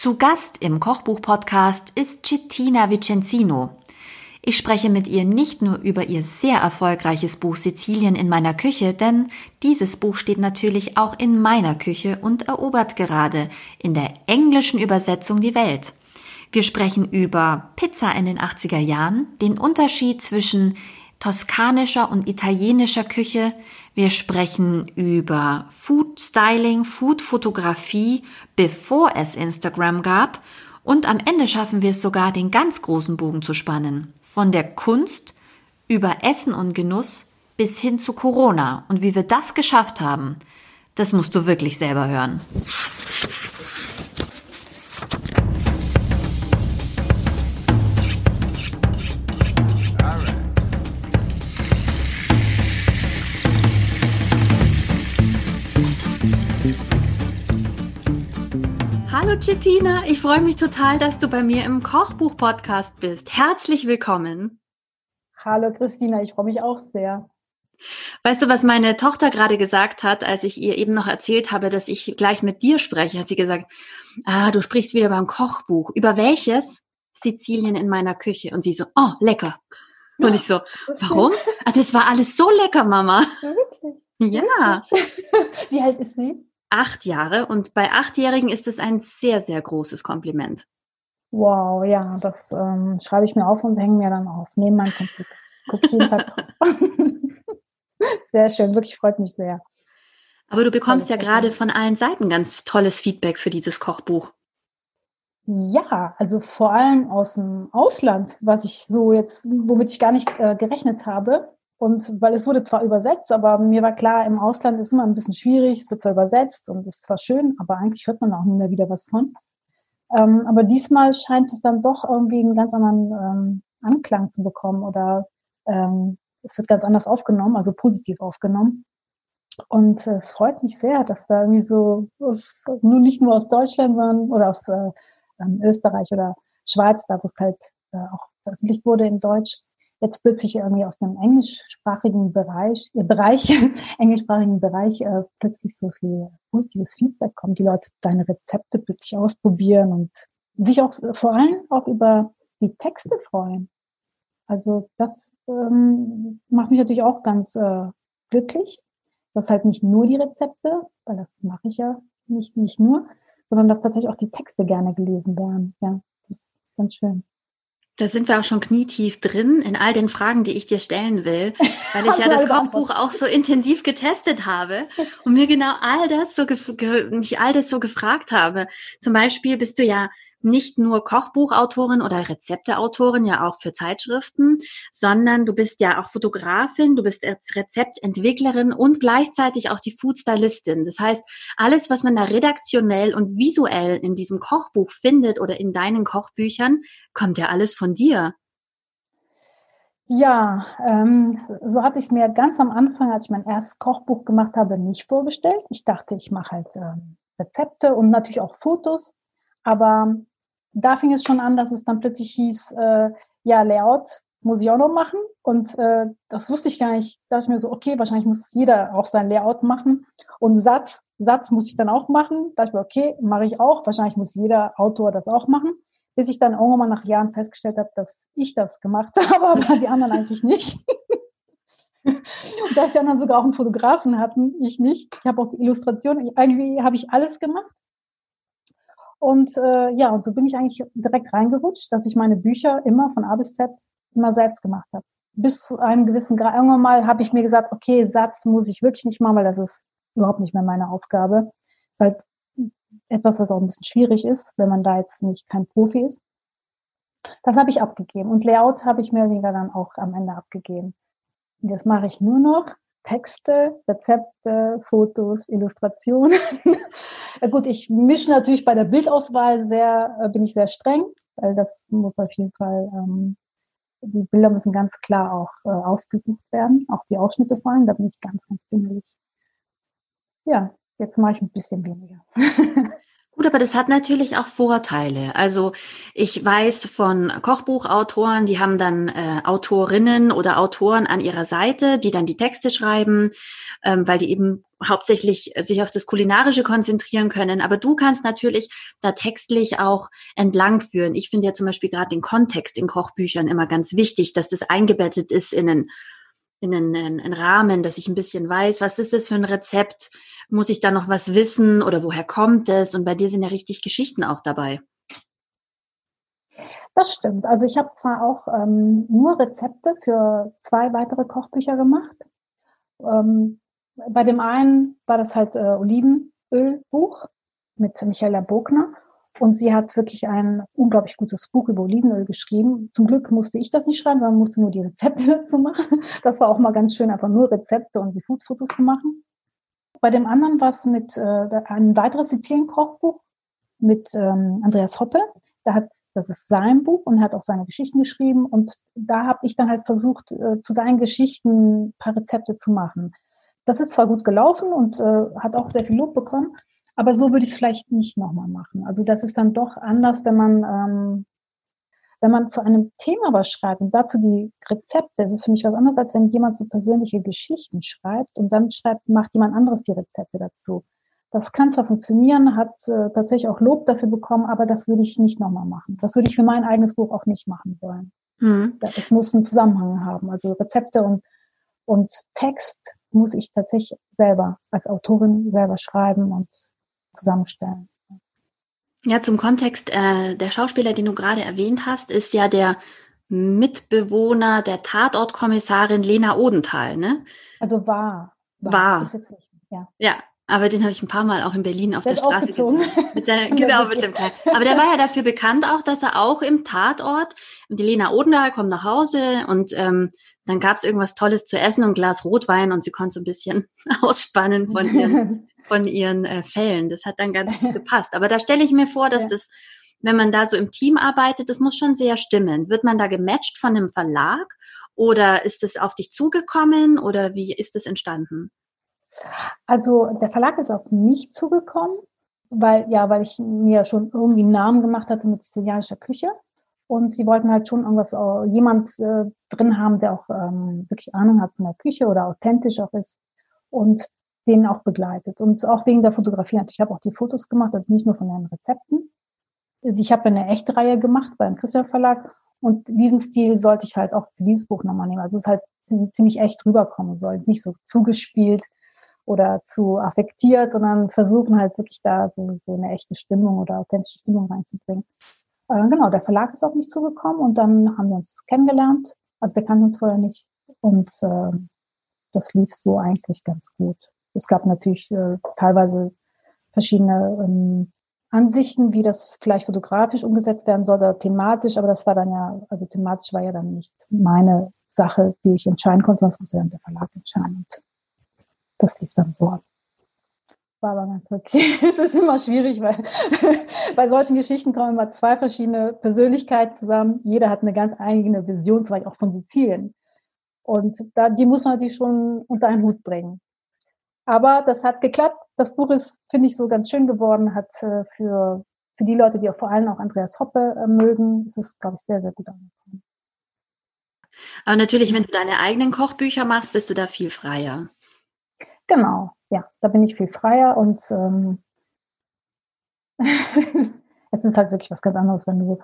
Zu Gast im Kochbuch-Podcast ist Cettina Vicenzino. Ich spreche mit ihr nicht nur über ihr sehr erfolgreiches Buch Sizilien in meiner Küche, denn dieses Buch steht natürlich auch in meiner Küche und erobert gerade in der englischen Übersetzung die Welt. Wir sprechen über Pizza in den 80er Jahren, den Unterschied zwischen toskanischer und italienischer Küche. Wir sprechen über Food Styling, Food Fotografie, bevor es Instagram gab. Und am Ende schaffen wir es sogar, den ganz großen Bogen zu spannen. Von der Kunst über Essen und Genuss bis hin zu Corona. Und wie wir das geschafft haben, das musst du wirklich selber hören. Hallo Cettina, ich freue mich total, dass du bei mir im Kochbuch-Podcast bist. Herzlich willkommen. Hallo Christina, ich freue mich auch sehr. Weißt du, was meine Tochter gerade gesagt hat, als ich ihr eben noch erzählt habe, dass ich gleich mit dir spreche, hat sie gesagt, ah, du sprichst wieder beim Kochbuch. Über welches? Sizilien in meiner Küche. Und sie so, oh, lecker. Und ich so, warum? Ah, das war alles so lecker, Mama. Wirklich? Ja. Wirklich? Wie alt ist sie? Acht Jahre und bei Achtjährigen ist es ein sehr, sehr großes Kompliment. Wow, ja, das ähm, schreibe ich mir auf und hänge mir dann auf, neben meinem Computer. Gucke jeden Tag Sehr schön, wirklich freut mich sehr. Aber du bekommst ja gerade von allen Seiten ganz tolles Feedback für dieses Kochbuch. Ja, also vor allem aus dem Ausland, was ich so jetzt, womit ich gar nicht äh, gerechnet habe. Und weil es wurde zwar übersetzt, aber mir war klar, im Ausland ist immer ein bisschen schwierig, es wird zwar übersetzt und ist zwar schön, aber eigentlich hört man auch nie mehr wieder was von. Ähm, aber diesmal scheint es dann doch irgendwie einen ganz anderen ähm, Anklang zu bekommen oder ähm, es wird ganz anders aufgenommen, also positiv aufgenommen. Und äh, es freut mich sehr, dass da irgendwie so, aus, nur nicht nur aus Deutschland, sondern oder aus äh, ähm, Österreich oder Schweiz, da wo es halt äh, auch veröffentlicht wurde in Deutsch, jetzt plötzlich irgendwie aus dem englischsprachigen Bereich, äh, Bereich, englischsprachigen Bereich äh, plötzlich so viel positives Feedback kommt, die Leute deine Rezepte plötzlich ausprobieren und sich auch vor allem auch über die Texte freuen. Also das ähm, macht mich natürlich auch ganz äh, glücklich. Das halt nicht nur die Rezepte, weil das mache ich ja nicht, nicht nur, sondern dass tatsächlich auch die Texte gerne gelesen werden. Ja, ganz schön. Da sind wir auch schon knietief drin in all den Fragen, die ich dir stellen will, weil ich ja das Kochbuch auch so intensiv getestet habe und mir genau all das so mich all das so gefragt habe. Zum Beispiel bist du ja nicht nur Kochbuchautorin oder Rezepteautorin, ja auch für Zeitschriften, sondern du bist ja auch Fotografin, du bist Rezeptentwicklerin und gleichzeitig auch die Foodstylistin. Das heißt, alles, was man da redaktionell und visuell in diesem Kochbuch findet oder in deinen Kochbüchern, kommt ja alles von dir. Ja, ähm, so hatte ich es mir ganz am Anfang, als ich mein erstes Kochbuch gemacht habe, nicht vorgestellt. Ich dachte, ich mache halt ähm, Rezepte und natürlich auch Fotos. Aber da fing es schon an, dass es dann plötzlich hieß, äh, ja, Layout muss ich auch noch machen. Und äh, das wusste ich gar nicht. Da ich mir so, okay, wahrscheinlich muss jeder auch sein Layout machen. Und Satz, Satz muss ich dann auch machen. Da ich mir, okay, mache ich auch. Wahrscheinlich muss jeder Autor das auch machen. Bis ich dann irgendwann mal nach Jahren festgestellt habe, dass ich das gemacht habe, aber die anderen eigentlich nicht. Und dass die anderen sogar auch einen Fotografen hatten, ich nicht. Ich habe auch die Illustration, irgendwie habe ich alles gemacht. Und äh, ja, und so bin ich eigentlich direkt reingerutscht, dass ich meine Bücher immer von A bis Z immer selbst gemacht habe. Bis zu einem gewissen Grad. Irgendwann mal habe ich mir gesagt, okay, Satz muss ich wirklich nicht machen, weil das ist überhaupt nicht mehr meine Aufgabe. Ist halt etwas, was auch ein bisschen schwierig ist, wenn man da jetzt nicht kein Profi ist. Das habe ich abgegeben. Und Layout habe ich mehr oder weniger dann auch am Ende abgegeben. Und jetzt mache ich nur noch Texte, Rezepte, Fotos, Illustrationen. Gut, ich mische natürlich bei der Bildauswahl sehr, äh, bin ich sehr streng, weil das muss auf jeden Fall, ähm, die Bilder müssen ganz klar auch äh, ausgesucht werden, auch die Ausschnitte vor allem, da bin ich ganz, ganz pingelig. Ja, jetzt mache ich ein bisschen weniger. Gut, aber das hat natürlich auch Vorteile. Also ich weiß von Kochbuchautoren, die haben dann äh, Autorinnen oder Autoren an ihrer Seite, die dann die Texte schreiben. ähm, weil die eben hauptsächlich sich auf das Kulinarische konzentrieren können. Aber du kannst natürlich da textlich auch entlang führen. Ich finde ja zum Beispiel gerade den Kontext in Kochbüchern immer ganz wichtig, dass das eingebettet ist in einen, in einen, einen Rahmen, dass ich ein bisschen weiß, was ist das für ein Rezept? Muss ich da noch was wissen oder woher kommt es? Und bei dir sind ja richtig Geschichten auch dabei. Das stimmt. Also ich habe zwar auch ähm, nur Rezepte für zwei weitere Kochbücher gemacht. Ähm, bei dem einen war das halt äh, Olivenölbuch mit Michaela Bogner. Und sie hat wirklich ein unglaublich gutes Buch über Olivenöl geschrieben. Zum Glück musste ich das nicht schreiben, sondern musste nur die Rezepte dazu machen. Das war auch mal ganz schön, einfach nur Rezepte und die Foodfotos zu machen. Bei dem anderen war es mit äh, ein weiteres Sizilien-Kochbuch mit ähm, Andreas Hoppe. Da hat, das ist sein Buch und hat auch seine Geschichten geschrieben. Und da habe ich dann halt versucht, äh, zu seinen Geschichten ein paar Rezepte zu machen. Das ist zwar gut gelaufen und äh, hat auch sehr viel Lob bekommen, aber so würde ich es vielleicht nicht nochmal machen. Also das ist dann doch anders, wenn man ähm, wenn man zu einem Thema was schreibt und dazu die Rezepte, das ist für mich was anderes, als wenn jemand so persönliche Geschichten schreibt und dann schreibt, macht jemand anderes die Rezepte dazu. Das kann zwar funktionieren, hat äh, tatsächlich auch Lob dafür bekommen, aber das würde ich nicht nochmal machen. Das würde ich für mein eigenes Buch auch nicht machen wollen. Mhm. Es muss einen Zusammenhang haben. Also Rezepte und, und Text muss ich tatsächlich selber als Autorin selber schreiben und zusammenstellen. Ja, zum Kontext, äh, der Schauspieler, den du gerade erwähnt hast, ist ja der Mitbewohner der Tatortkommissarin Lena Odenthal, ne? Also war. War. war. Ist jetzt nicht, ja. ja, aber den habe ich ein paar Mal auch in Berlin auf der, der Straße gesehen. Mit seiner, genau, mit dem Kleid. Aber der war ja dafür bekannt auch, dass er auch im Tatort, die Lena Odenthal kommt nach Hause und ähm, dann gab es irgendwas Tolles zu essen und ein Glas Rotwein und sie konnte so ein bisschen ausspannen von ihren von ihren äh, Fällen. Das hat dann ganz gut gepasst. Aber da stelle ich mir vor, dass ja. das, wenn man da so im Team arbeitet, das muss schon sehr stimmen. Wird man da gematcht von einem Verlag oder ist es auf dich zugekommen oder wie ist es entstanden? Also der Verlag ist auf mich zugekommen, weil ja, weil ich mir schon irgendwie einen Namen gemacht hatte mit sizilianischer Küche. Und sie wollten halt schon irgendwas, äh, jemand äh, drin haben, der auch ähm, wirklich Ahnung hat von der Küche oder authentisch auch ist. Und den auch begleitet. Und auch wegen der Fotografie. natürlich. Ich habe auch die Fotos gemacht, also nicht nur von den Rezepten. Also ich habe eine echte Reihe gemacht beim Christian Verlag und diesen Stil sollte ich halt auch für dieses Buch nochmal nehmen. Also es ist halt ziemlich echt rüberkommen soll. Nicht so zugespielt oder zu affektiert, sondern versuchen halt wirklich da so, so eine echte Stimmung oder authentische Stimmung reinzubringen. Äh, genau, der Verlag ist auf mich zugekommen und dann haben wir uns kennengelernt. Also wir kannten uns vorher nicht und äh, das lief so eigentlich ganz gut. Es gab natürlich äh, teilweise verschiedene ähm, Ansichten, wie das vielleicht fotografisch umgesetzt werden soll oder thematisch, aber das war dann ja, also thematisch war ja dann nicht meine Sache, die ich entscheiden konnte, sondern das musste dann der Verlag entscheiden. Und das lief dann so ab. War aber ganz okay. es ist immer schwierig, weil bei solchen Geschichten kommen immer zwei verschiedene Persönlichkeiten zusammen. Jeder hat eine ganz eigene Vision, zum Beispiel auch von Sizilien. Und da, die muss man sich schon unter einen Hut bringen. Aber das hat geklappt. Das Buch ist, finde ich, so ganz schön geworden, hat äh, für, für die Leute, die auch vor allem auch Andreas Hoppe äh, mögen, ist es, glaube ich, sehr, sehr gut angekommen. Aber natürlich, wenn du deine eigenen Kochbücher machst, bist du da viel freier. Genau, ja, da bin ich viel freier und ähm, es ist halt wirklich was ganz anderes, wenn du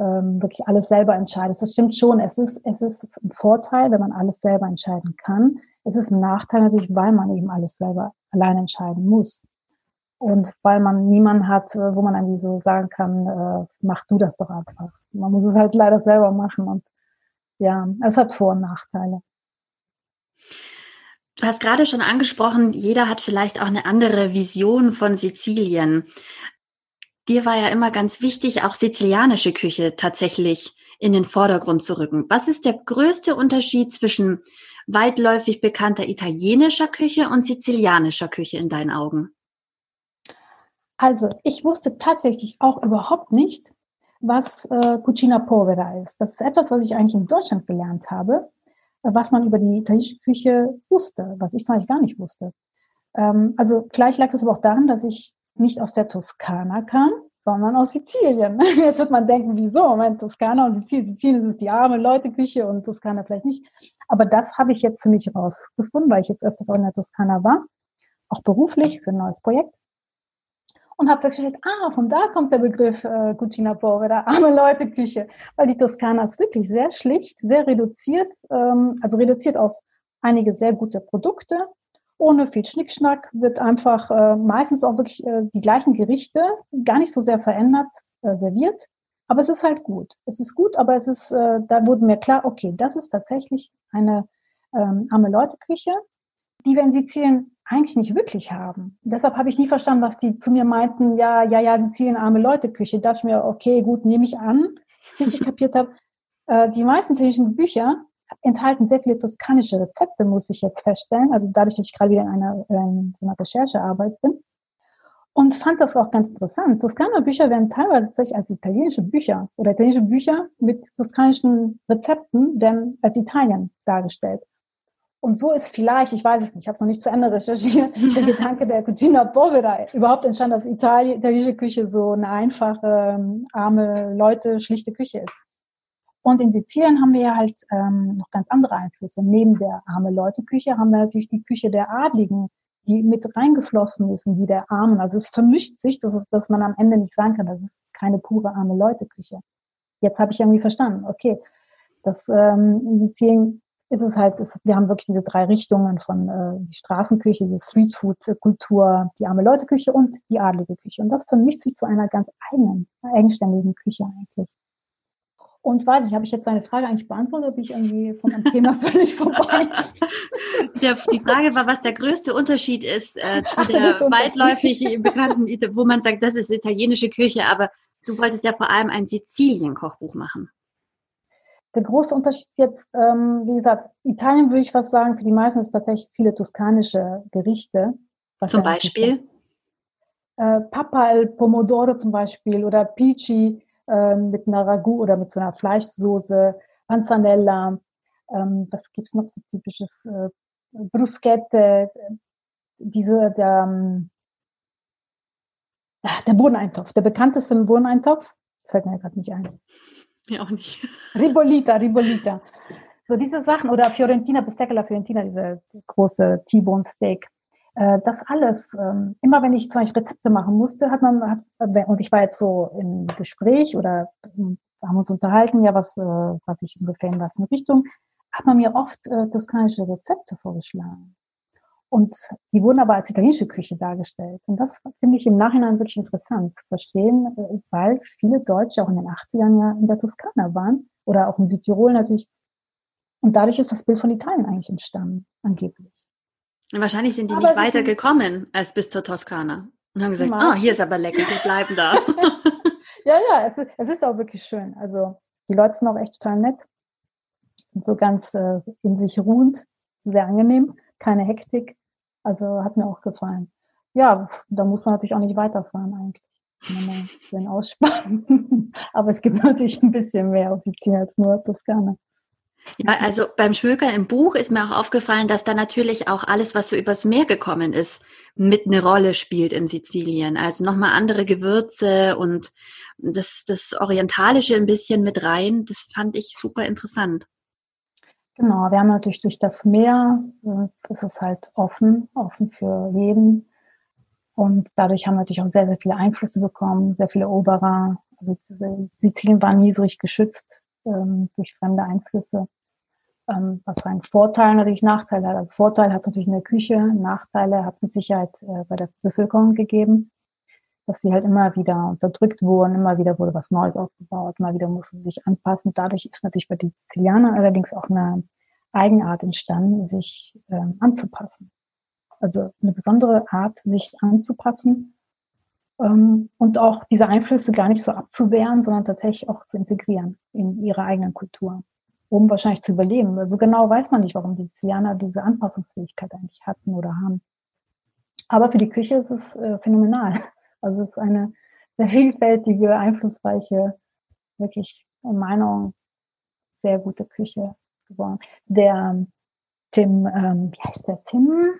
ähm, wirklich alles selber entscheidest. Das stimmt schon. Es ist, es ist ein Vorteil, wenn man alles selber entscheiden kann. Es ist ein Nachteil natürlich, weil man eben alles selber allein entscheiden muss. Und weil man niemanden hat, äh, wo man irgendwie so sagen kann, äh, mach du das doch einfach. Man muss es halt leider selber machen. Und ja, es hat Vor- und Nachteile. Du hast gerade schon angesprochen, jeder hat vielleicht auch eine andere Vision von Sizilien. Dir war ja immer ganz wichtig, auch sizilianische Küche tatsächlich in den Vordergrund zu rücken. Was ist der größte Unterschied zwischen weitläufig bekannter italienischer Küche und sizilianischer Küche in deinen Augen? Also, ich wusste tatsächlich auch überhaupt nicht, was äh, Cucina Povera ist. Das ist etwas, was ich eigentlich in Deutschland gelernt habe, äh, was man über die italienische Küche wusste, was ich eigentlich gar nicht wusste. Ähm, also vielleicht lag es aber auch daran, dass ich nicht aus der Toskana kam, sondern aus Sizilien. Jetzt wird man denken, wieso? Moment, Toskana und Sizilien. Sizilien ist die arme Leute-Küche und Toskana vielleicht nicht. Aber das habe ich jetzt für mich rausgefunden, weil ich jetzt öfters auch in der Toskana war, auch beruflich für ein neues Projekt. Und habe festgestellt, ah, von da kommt der Begriff äh, Cucina Povera, arme Leute-Küche. Weil die Toskana ist wirklich sehr schlicht, sehr reduziert, ähm, also reduziert auf einige sehr gute Produkte, ohne viel Schnickschnack, wird einfach äh, meistens auch wirklich äh, die gleichen Gerichte, gar nicht so sehr verändert, äh, serviert. Aber es ist halt gut. Es ist gut, aber es ist, äh, da wurde mir klar, okay, das ist tatsächlich eine ähm, arme Leute-Küche, die wir in Sizilien eigentlich nicht wirklich haben. Deshalb habe ich nie verstanden, was die zu mir meinten, ja, ja, ja, Sizilien arme Leute-Küche. Da dachte ich mir, okay, gut, nehme ich an, bis ich kapiert habe, äh, die meisten italienischen Bücher enthalten sehr viele toskanische Rezepte, muss ich jetzt feststellen. Also dadurch, dass ich gerade wieder in einer, in so einer Recherchearbeit bin. Und fand das auch ganz interessant. Toskaner Bücher werden teilweise tatsächlich als italienische Bücher oder italienische Bücher mit toskanischen Rezepten werden als Italien dargestellt. Und so ist vielleicht, ich weiß es nicht, ich habe es noch nicht zu Ende recherchiert, der Gedanke der Cucina Povera überhaupt entstanden, dass Italien, italienische Küche so eine einfache, arme Leute, schlichte Küche ist. Und in Sizilien haben wir ja halt ähm, noch ganz andere Einflüsse. Neben der arme Leute-Küche haben wir natürlich die Küche der Adligen, die mit reingeflossen ist in die der Armen. Also es vermischt sich, das ist, dass man am Ende nicht sagen kann, das ist keine pure arme Leute-Küche. Jetzt habe ich irgendwie verstanden, okay, das ähm, in Sizilien ist es halt, ist, wir haben wirklich diese drei Richtungen von äh, die Straßenküche, die Streetfood-Kultur, die arme Leute-Küche und die adlige Küche. Und das vermischt sich zu einer ganz eigenen, eigenständigen Küche eigentlich. Und weiß ich, habe ich jetzt seine Frage eigentlich beantwortet, oder bin ich irgendwie von einem Thema völlig vorbei? Der, die Frage war, was der größte Unterschied ist äh, zu Ach, der weitläufig bekannten, wo man sagt, das ist italienische Küche, aber du wolltest ja vor allem ein Sizilien-Kochbuch machen. Der große Unterschied jetzt, ähm, wie gesagt, Italien würde ich was sagen, für die meisten ist tatsächlich viele toskanische Gerichte. Zum Beispiel? Äh, Papa al Pomodoro zum Beispiel oder Pici ähm, mit einer Ragout oder mit so einer Fleischsoße, Panzanella, ähm, was gibt's noch so typisches, äh, Bruschette, diese, der, ähm, der Bohneneintopf, der bekannteste Bohneneintopf, fällt mir gerade nicht ein. Mir auch nicht. Ribolita, Ribolita. So diese Sachen, oder Fiorentina, Bistecca Fiorentina, diese große T-Bone Steak. Äh, das alles, ähm, immer wenn ich zum Beispiel Rezepte machen musste, hat man, hat, und ich war jetzt so im Gespräch oder ähm, haben uns unterhalten, ja, was, äh, was ich ungefähr in was in Richtung, hat man mir oft äh, toskanische Rezepte vorgeschlagen. Und die wurden aber als italienische Küche dargestellt. Und das finde ich im Nachhinein wirklich interessant zu verstehen, äh, weil viele Deutsche auch in den 80ern ja in der Toskana waren oder auch in Südtirol natürlich. Und dadurch ist das Bild von Italien eigentlich entstanden, angeblich. Wahrscheinlich sind die aber nicht weiter gekommen als bis zur Toskana und haben gesagt, ah, oh, hier ist aber lecker, wir bleiben da. ja, ja, es ist, es ist auch wirklich schön. Also die Leute sind auch echt total nett, sind so ganz äh, in sich ruhend, sehr angenehm, keine Hektik. Also hat mir auch gefallen. Ja, da muss man natürlich auch nicht weiterfahren eigentlich. Den aussparen. Aber es gibt natürlich ein bisschen mehr auf Sizilien als nur Toskana. Ja, also beim Schmökern im Buch ist mir auch aufgefallen, dass da natürlich auch alles, was so übers Meer gekommen ist, mit eine Rolle spielt in Sizilien. Also nochmal andere Gewürze und das, das Orientalische ein bisschen mit rein. Das fand ich super interessant. Genau, wir haben natürlich durch das Meer, äh, das ist halt offen, offen für jeden. Und dadurch haben wir natürlich auch sehr, sehr viele Einflüsse bekommen, sehr viele Oberer. Also Sizilien war nie so richtig geschützt ähm, durch fremde Einflüsse ähm, was seinen Vorteil natürlich Nachteile hat. Also Vorteil hat es natürlich in der Küche, Nachteile hat mit Sicherheit äh, bei der Bevölkerung gegeben, dass sie halt immer wieder unterdrückt wurden, immer wieder wurde was Neues aufgebaut, immer wieder mussten sie sich anpassen. Dadurch ist natürlich bei den Sizilianern allerdings auch eine Eigenart entstanden, sich ähm, anzupassen. Also eine besondere Art, sich anzupassen ähm, und auch diese Einflüsse gar nicht so abzuwehren, sondern tatsächlich auch zu integrieren in ihre eigenen Kultur um wahrscheinlich zu überleben. So also genau weiß man nicht, warum die Sizilianer diese Anpassungsfähigkeit eigentlich hatten oder haben. Aber für die Küche ist es äh, phänomenal. Also es ist eine sehr vielfältige, einflussreiche, wirklich in Meinung sehr gute Küche geworden. Der Tim, ähm, wie heißt der Tim?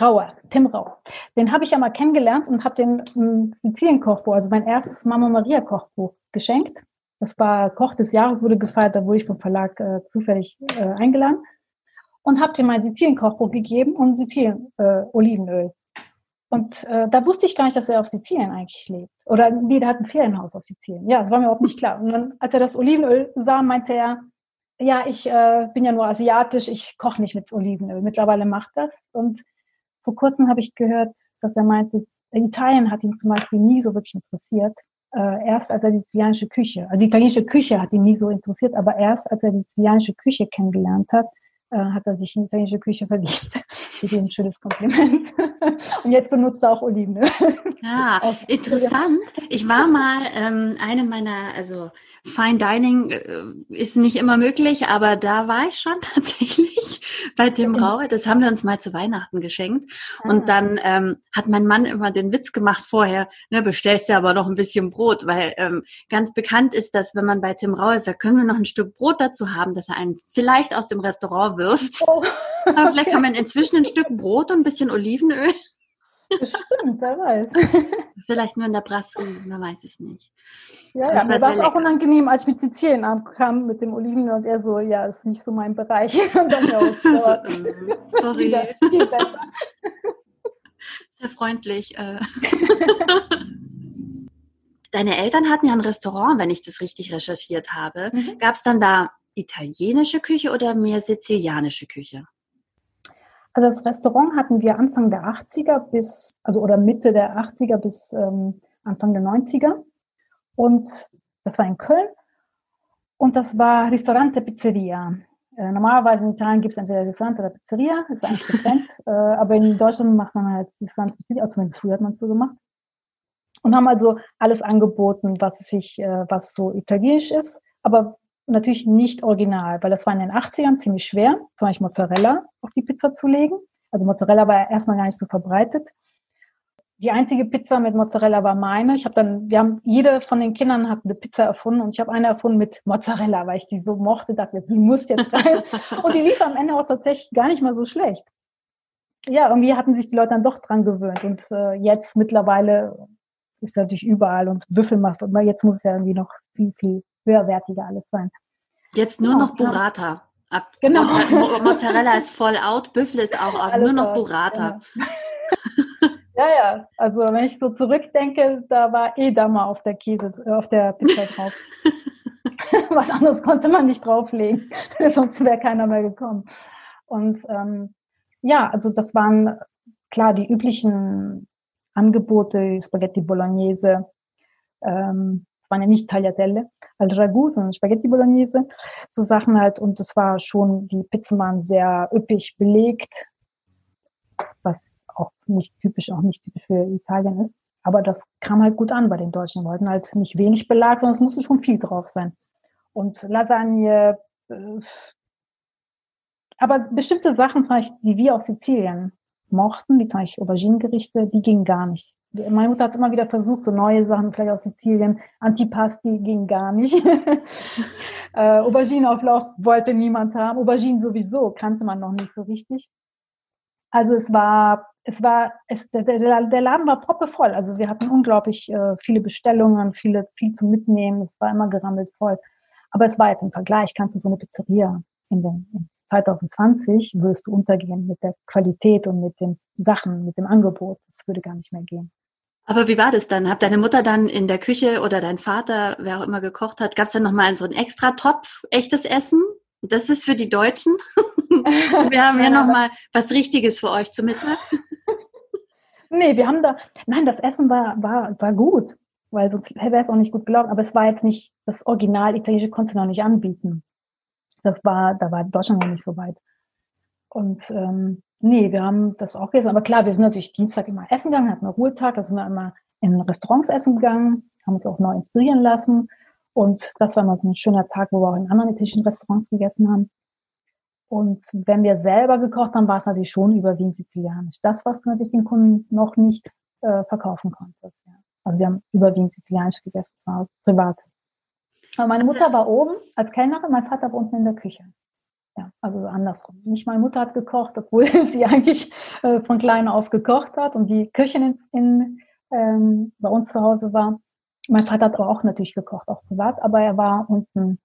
Rauer, Tim Rauer. Den habe ich ja mal kennengelernt und habe den um, Sizilien-Kochbuch, also mein erstes Mama Maria Kochbuch geschenkt. Das war Koch des Jahres, wurde gefeiert, da wurde ich vom Verlag äh, zufällig äh, eingeladen und habe dem mein Sizilien-Kochbuch gegeben und Sizilien-Olivenöl. Äh, und äh, da wusste ich gar nicht, dass er auf Sizilien eigentlich lebt. Oder nee, der hat ein Ferienhaus auf Sizilien. Ja, das war mir überhaupt nicht klar. Und dann, als er das Olivenöl sah, meinte er, ja, ich äh, bin ja nur asiatisch, ich koche nicht mit Olivenöl. Mittlerweile macht das. Und vor kurzem habe ich gehört, dass er meinte, Italien hat ihn zum Beispiel nie so wirklich interessiert. Äh, erst als er die italienische Küche, also die italienische Küche hat ihn nie so interessiert, aber erst als er die italienische Küche kennengelernt hat, äh, hat er sich in die italienische Küche verliebt. Für ein schönes Kompliment. Und jetzt benutzt er auch Olivenöl. Ah, interessant. Ich war mal ähm, eine meiner, also Fine Dining äh, ist nicht immer möglich, aber da war ich schon tatsächlich bei dem Rauhe. Das haben wir uns mal zu Weihnachten geschenkt. Und ah. dann ähm, hat mein Mann immer den Witz gemacht vorher, ne, bestellst du aber noch ein bisschen Brot, weil ähm, ganz bekannt ist, dass wenn man bei Tim Rau ist, da können wir noch ein Stück Brot dazu haben, dass er einen vielleicht aus dem Restaurant wirft. Oh, okay. Aber vielleicht kann man inzwischen ein Stück Brot und ein bisschen Olivenöl. Stimmt, wer weiß. Vielleicht nur in der Brasserie, man weiß es nicht. Ja, ja mir war es auch unangenehm, als ich mit Sizilien ankam mit dem Olivenöl und er so, ja, ist nicht so mein Bereich. Und dann ja, so, ähm, sorry. Wieder, viel besser. Sehr freundlich. Äh. Deine Eltern hatten ja ein Restaurant, wenn ich das richtig recherchiert habe. Mhm. Gab es dann da italienische Küche oder mehr sizilianische Küche? Also das Restaurant hatten wir Anfang der 80er bis, also oder Mitte der 80er bis ähm, Anfang der 90er. Und das war in Köln. Und das war Ristorante Pizzeria. Äh, normalerweise in Italien gibt es entweder Ristorante oder Pizzeria, ist eigentlich getrennt. äh, aber in Deutschland macht man halt Ristorante Pizzeria, zumindest früher hat man es so gemacht. Und haben also alles angeboten, was sich, äh, was so italienisch ist, aber natürlich nicht original, weil das war in den 80ern ziemlich schwer, zum Beispiel Mozzarella auf die Pizza zu legen. Also Mozzarella war ja erstmal gar nicht so verbreitet. Die einzige Pizza mit Mozzarella war meine. Ich habe dann, wir haben, jede von den Kindern hat eine Pizza erfunden und ich habe eine erfunden mit Mozzarella, weil ich die so mochte, dachte, die muss jetzt rein. und die lief am Ende auch tatsächlich gar nicht mal so schlecht. Ja, irgendwie hatten sich die Leute dann doch dran gewöhnt und äh, jetzt mittlerweile ist natürlich überall und Büffel macht, aber jetzt muss es ja irgendwie noch viel, viel höherwertiger alles sein. Jetzt nur genau, noch Burrata. Ab genau. Mozzarella ist voll out, Büffel ist auch out, nur noch Burrata. Genau. ja, ja, also wenn ich so zurückdenke, da war eh Edammer auf der Käse, äh, auf der Pizza drauf. Was anderes konnte man nicht drauflegen, sonst wäre keiner mehr gekommen. Und ähm, ja, also das waren klar die üblichen Angebote, Spaghetti Bolognese, ähm, waren ja nicht Tagliatelle, al Ragu, sondern Spaghetti Bolognese, so Sachen halt. Und das war schon, die Pizzen waren sehr üppig belegt, was auch nicht typisch, auch nicht typisch für Italien ist. Aber das kam halt gut an bei den Deutschen. Die wollten halt nicht wenig Belag, sondern es musste schon viel drauf sein. Und Lasagne, äh, aber bestimmte Sachen, die wir aus Sizilien mochten, wie zum Beispiel Auberginengerichte, die gingen gar nicht. Meine Mutter hat es immer wieder versucht, so neue Sachen, vielleicht aus Sizilien. Antipasti ging gar nicht. äh, Auberginenauflauf wollte niemand haben. Aubergine sowieso kannte man noch nicht so richtig. Also es war, es war, es, der, der, der Laden war proppevoll. Also wir hatten unglaublich äh, viele Bestellungen, viele, viel zu mitnehmen. Es war immer gerammelt voll. Aber es war jetzt im Vergleich, kannst du so eine Pizzeria in den in 2020 wirst du untergehen mit der Qualität und mit den Sachen, mit dem Angebot. Das würde gar nicht mehr gehen. Aber wie war das dann? Hat deine Mutter dann in der Küche oder dein Vater, wer auch immer gekocht hat, gab es dann nochmal so einen extra Topf echtes Essen? Das ist für die Deutschen. wir haben ja nochmal was Richtiges für euch zu Mittag. nee, wir haben da, nein, das Essen war, war, war gut, weil sonst wäre es auch nicht gut gelaufen. Aber es war jetzt nicht, das Original Italienische konnte noch nicht anbieten. Das war, da war Deutschland noch nicht so weit. Und ähm, Nee, wir haben das auch gegessen. Aber klar, wir sind natürlich Dienstag immer essen gegangen, hatten einen Ruhetag, da sind wir immer in Restaurants essen gegangen, haben uns auch neu inspirieren lassen. Und das war immer so ein schöner Tag, wo wir auch in anderen italienischen Restaurants gegessen haben. Und wenn wir selber gekocht haben, war es natürlich schon überwiegend sizilianisch. Das, was du natürlich den Kunden noch nicht äh, verkaufen konntest. Ja. Also wir haben überwiegend sizilianisch gegessen, privat. Meine Mutter war oben als Kellnerin, mein Vater war unten in der Küche. Ja, also andersrum. Nicht meine Mutter hat gekocht, obwohl sie eigentlich äh, von klein auf gekocht hat und die Köchin in, in ähm, bei uns zu Hause war. Mein Vater hat aber auch natürlich gekocht, auch privat, aber er war unten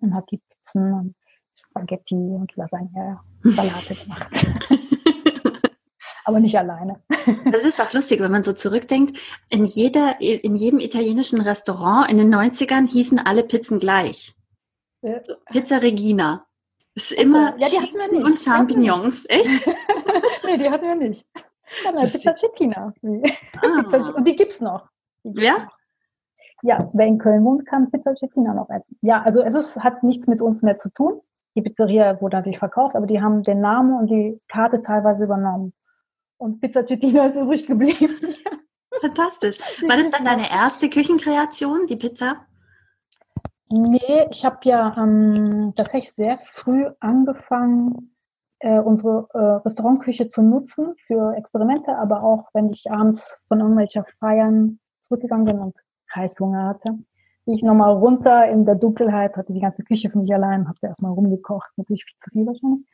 und hat die Pizzen und Spaghetti und Lasagne, Salate gemacht. aber nicht alleine. Das ist auch lustig, wenn man so zurückdenkt. In, jeder, in jedem italienischen Restaurant in den 90ern hießen alle Pizzen gleich. Ja. Pizza Regina. Ist immer ja, die hatten wir nicht. und Champignons. Echt? nee, die hatten wir nicht. Ja, Pizza Cettina. Ah. Und die gibt's noch. Die gibt's ja? Noch. Ja, wer in Köln wohnt, kann Pizza Cettina noch essen. Ja, also es ist, hat nichts mit uns mehr zu tun. Die Pizzeria wurde natürlich verkauft, aber die haben den Namen und die Karte teilweise übernommen. Und Pizza Cettina ist übrig geblieben. Fantastisch. War das dann deine erste Küchenkreation, die Pizza? Nee, ich habe ja ähm, tatsächlich sehr früh angefangen, äh, unsere äh, Restaurantküche zu nutzen für Experimente, aber auch wenn ich abends von irgendwelcher Feiern zurückgegangen bin und Heißhunger hatte, bin ich nochmal runter in der Dunkelheit, hatte die ganze Küche für mich allein, habe da erstmal rumgekocht, natürlich viel zu viel wahrscheinlich.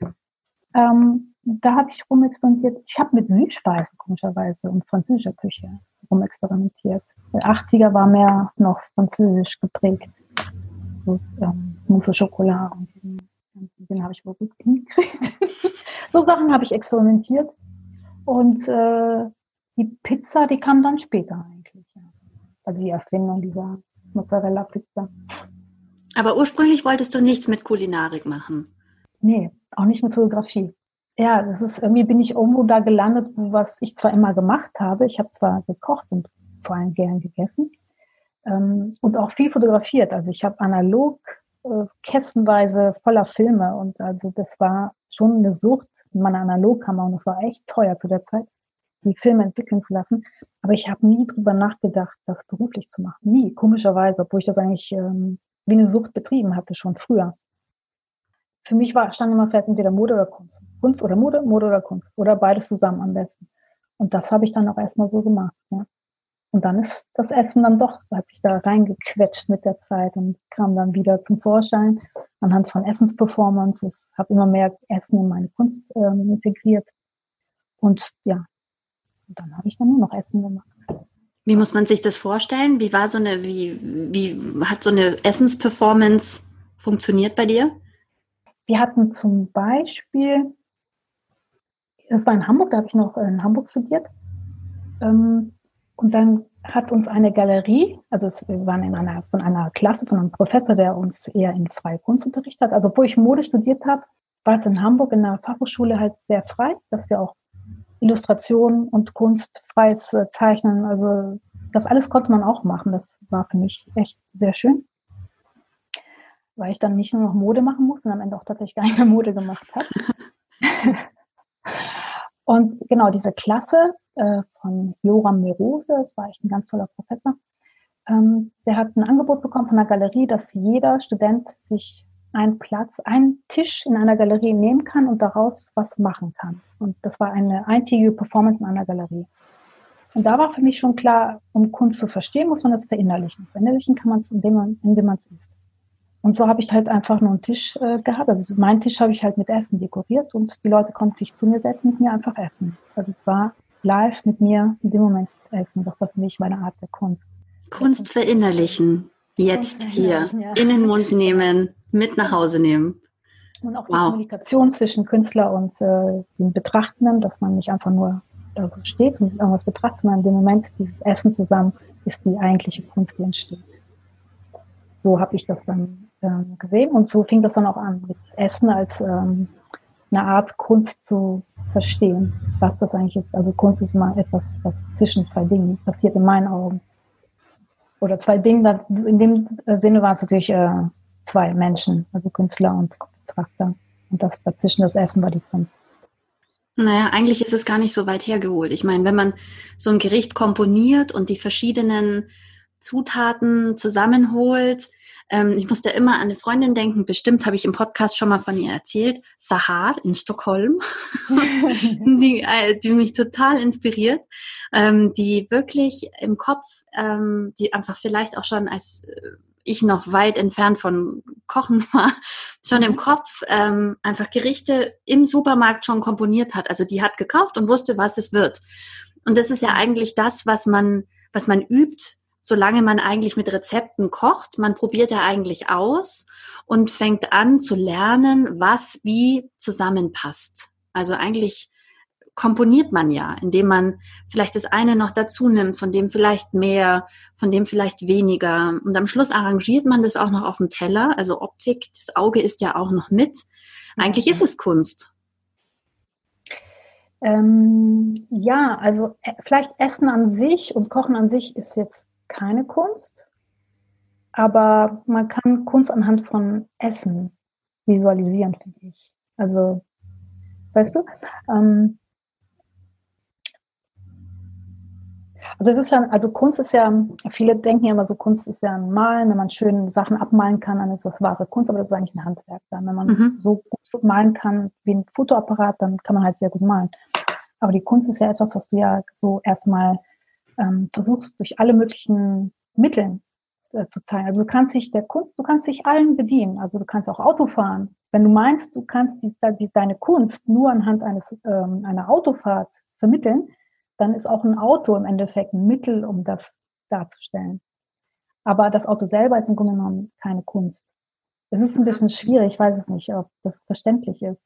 Ähm, da habe ich rumexperimentiert. Ich habe mit Südspeisen komischerweise und französischer Küche rumexperimentiert. Der 80er war mehr noch französisch geprägt. So, ähm, Mousse Schokolade und diesen, den habe ich wohl gut hingekriegt. so Sachen habe ich experimentiert. Und äh, die Pizza, die kam dann später eigentlich. Ja. Also die Erfindung dieser Mozzarella-Pizza. Aber ursprünglich wolltest du nichts mit Kulinarik machen. Nee, auch nicht mit Fotografie. Ja, das ist, irgendwie bin ich irgendwo da gelandet, was ich zwar immer gemacht habe. Ich habe zwar gekocht und vor allem gern gegessen ähm, und auch viel fotografiert. Also ich habe analog äh, kästenweise voller Filme und also das war schon eine Sucht in meiner Analogkammer und das war echt teuer zu der Zeit, die Filme entwickeln zu lassen. Aber ich habe nie drüber nachgedacht, das beruflich zu machen. Nie, komischerweise, obwohl ich das eigentlich ähm, wie eine Sucht betrieben hatte, schon früher für mich war, stand immer fest, entweder Mode oder Kunst. Kunst oder Mode, Mode oder Kunst. Oder beides zusammen am besten. Und das habe ich dann auch erstmal so gemacht. Ja. Und dann ist das Essen dann doch, hat sich da reingequetscht mit der Zeit und kam dann wieder zum Vorschein anhand von Essensperformances. Habe immer mehr Essen in meine Kunst ähm, integriert. Und ja, und dann habe ich dann nur noch Essen gemacht. Wie muss man sich das vorstellen? Wie war so eine, wie, wie hat so eine Essensperformance funktioniert bei dir? Wir hatten zum Beispiel, das war in Hamburg, da habe ich noch in Hamburg studiert. Ähm, und dann hat uns eine Galerie, also wir waren in einer, von einer Klasse, von einem Professor, der uns eher in freie Kunst unterrichtet hat. Also obwohl ich Mode studiert habe, war es in Hamburg in der Fachhochschule halt sehr frei, dass wir auch Illustration und Kunst freies äh, Zeichnen, also das alles konnte man auch machen. Das war für mich echt sehr schön weil ich dann nicht nur noch Mode machen muss und am Ende auch tatsächlich gar mehr Mode gemacht habe. und genau diese Klasse äh, von Joram Merose, das war echt ein ganz toller Professor, ähm, der hat ein Angebot bekommen von der Galerie, dass jeder Student sich einen Platz, einen Tisch in einer Galerie nehmen kann und daraus was machen kann. Und das war eine eintägige Performance in einer Galerie. Und da war für mich schon klar, um Kunst zu verstehen, muss man das verinnerlichen. Verinnerlichen kann man es, indem man indem man es isst. Und so habe ich halt einfach nur einen Tisch äh, gehabt. Also meinen Tisch habe ich halt mit Essen dekoriert und die Leute konnten sich zu mir setzen und mit mir einfach essen. Also es war live mit mir in dem Moment essen. Das war für mich meine Art der Kunst. Kunst verinnerlichen. Jetzt hier. Ja. In den Mund nehmen, mit nach Hause nehmen. Und auch wow. die Kommunikation zwischen Künstler und äh, den Betrachtenden, dass man nicht einfach nur da so steht und irgendwas betrachtet, sondern in dem Moment dieses Essen zusammen ist die eigentliche Kunst, die entsteht. So habe ich das dann ähm, gesehen. Und so fing das dann auch an, mit Essen als ähm, eine Art Kunst zu verstehen, was das eigentlich ist. Also Kunst ist mal etwas, was zwischen zwei Dingen passiert in meinen Augen. Oder zwei Dinge, in dem Sinne waren es natürlich äh, zwei Menschen, also Künstler und Betrachter. Und das dazwischen, das Essen war die Kunst. Naja, eigentlich ist es gar nicht so weit hergeholt. Ich meine, wenn man so ein Gericht komponiert und die verschiedenen Zutaten zusammenholt, ähm, ich musste immer an eine Freundin denken, bestimmt habe ich im Podcast schon mal von ihr erzählt, Sahar in Stockholm, die, äh, die mich total inspiriert, ähm, die wirklich im Kopf, ähm, die einfach vielleicht auch schon als äh, ich noch weit entfernt von Kochen war, schon im Kopf ähm, einfach Gerichte im Supermarkt schon komponiert hat. Also die hat gekauft und wusste, was es wird. Und das ist ja eigentlich das, was man, was man übt, solange man eigentlich mit Rezepten kocht. Man probiert ja eigentlich aus und fängt an zu lernen, was wie zusammenpasst. Also eigentlich komponiert man ja, indem man vielleicht das eine noch dazu nimmt, von dem vielleicht mehr, von dem vielleicht weniger. Und am Schluss arrangiert man das auch noch auf dem Teller. Also Optik, das Auge ist ja auch noch mit. Eigentlich ist es Kunst. Ähm, ja, also äh, vielleicht Essen an sich und Kochen an sich ist jetzt keine Kunst, aber man kann Kunst anhand von Essen visualisieren, finde ich. Also, weißt du, ähm, Also es ist ja, also Kunst ist ja, viele denken ja immer so, Kunst ist ja ein Malen, wenn man schön Sachen abmalen kann, dann ist das wahre Kunst, aber das ist eigentlich ein Handwerk. Dann, wenn man mhm. so gut malen kann wie ein Fotoapparat, dann kann man halt sehr gut malen. Aber die Kunst ist ja etwas, was du ja so erstmal ähm, versuchst, durch alle möglichen Mittel äh, zu zeigen. Also du kannst dich der Kunst, du kannst dich allen bedienen. Also du kannst auch Auto fahren. Wenn du meinst, du kannst die, die, deine Kunst nur anhand eines ähm, einer Autofahrt vermitteln, dann ist auch ein Auto im Endeffekt ein Mittel, um das darzustellen. Aber das Auto selber ist im Grunde genommen keine Kunst. Es ist ein bisschen schwierig, ich weiß es nicht, ob das verständlich ist.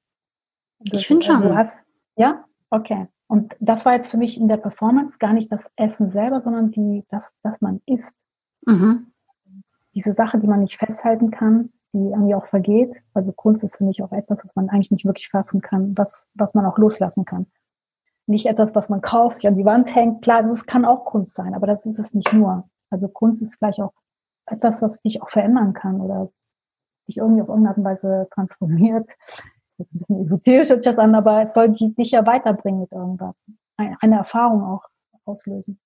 Das, ich finde schon. Du hast, ja, okay. Und das war jetzt für mich in der Performance gar nicht das Essen selber, sondern die, das, was man isst. Mhm. Diese Sache, die man nicht festhalten kann, die irgendwie auch vergeht. Also Kunst ist für mich auch etwas, was man eigentlich nicht wirklich fassen kann, was, was man auch loslassen kann nicht etwas, was man kauft, sich an die Wand hängt. Klar, das kann auch Kunst sein, aber das ist es nicht nur. Also Kunst ist vielleicht auch etwas, was dich auch verändern kann oder dich irgendwie auf irgendeine Art und Weise transformiert. Das ist ein bisschen esoterisch hört sich das an, aber es soll dich ja weiterbringen mit irgendwas. Eine Erfahrung auch auslösen.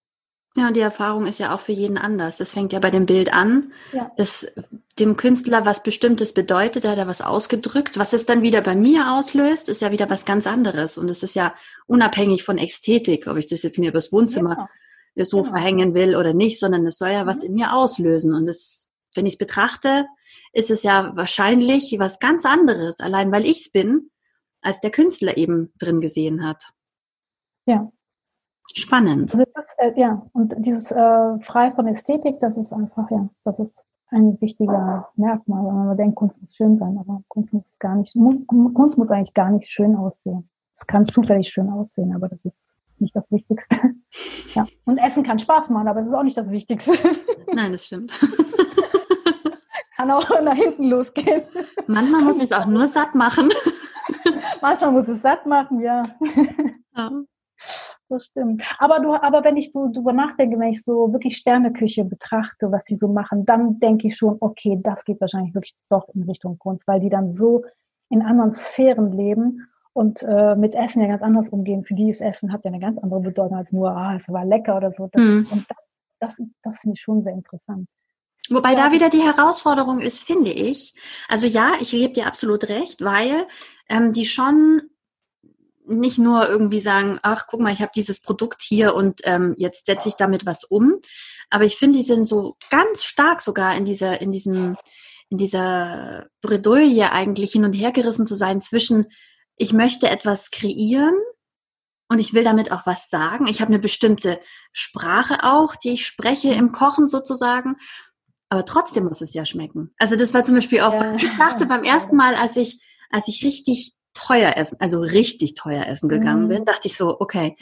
Ja, die Erfahrung ist ja auch für jeden anders. Das fängt ja bei dem Bild an. Ja. Es dem Künstler was Bestimmtes bedeutet, da hat er was ausgedrückt. Was es dann wieder bei mir auslöst, ist ja wieder was ganz anderes. Und es ist ja unabhängig von Ästhetik, ob ich das jetzt mir übers Wohnzimmer. Genau. so genau. verhängen will oder nicht, sondern es soll ja was mhm. in mir auslösen. Und es, wenn ich es betrachte, ist es ja wahrscheinlich was ganz anderes, allein weil ich es bin, als der Künstler eben drin gesehen hat. Ja, Spannend. Also ist, äh, ja, und dieses äh, frei von Ästhetik, das ist einfach, ja, das ist ein wichtiger Merkmal, wenn man denkt, Kunst muss schön sein, aber Kunst muss gar nicht, Kunst muss eigentlich gar nicht schön aussehen. Es kann zufällig schön aussehen, aber das ist nicht das Wichtigste. Ja. Und Essen kann Spaß machen, aber es ist auch nicht das Wichtigste. Nein, das stimmt. Kann auch nach hinten losgehen. Manchmal muss es auch nur satt machen. Manchmal muss es satt machen, ja. ja das stimmt. Aber du, aber wenn ich so drüber nachdenke, wenn ich so wirklich Sterneküche betrachte, was sie so machen, dann denke ich schon, okay, das geht wahrscheinlich wirklich doch in Richtung Kunst, weil die dann so in anderen Sphären leben und äh, mit Essen ja ganz anders umgehen. Für die ist Essen hat ja eine ganz andere Bedeutung als nur, ah, es war lecker oder so. Das, mhm. Und das, das, das finde ich schon sehr interessant. Wobei da wieder die Herausforderung ist, finde ich. Also ja, ich gebe dir absolut recht, weil ähm, die schon nicht nur irgendwie sagen, ach, guck mal, ich habe dieses Produkt hier und ähm, jetzt setze ich damit was um. Aber ich finde, die sind so ganz stark sogar in dieser, in diesem, in dieser Bredouille eigentlich hin und her gerissen zu sein zwischen, ich möchte etwas kreieren und ich will damit auch was sagen. Ich habe eine bestimmte Sprache auch, die ich spreche im Kochen sozusagen. Aber trotzdem muss es ja schmecken. Also das war zum Beispiel auch, ja. ich dachte beim ersten Mal, als ich, als ich richtig teuer essen, also richtig teuer essen gegangen mhm. bin, dachte ich so, okay,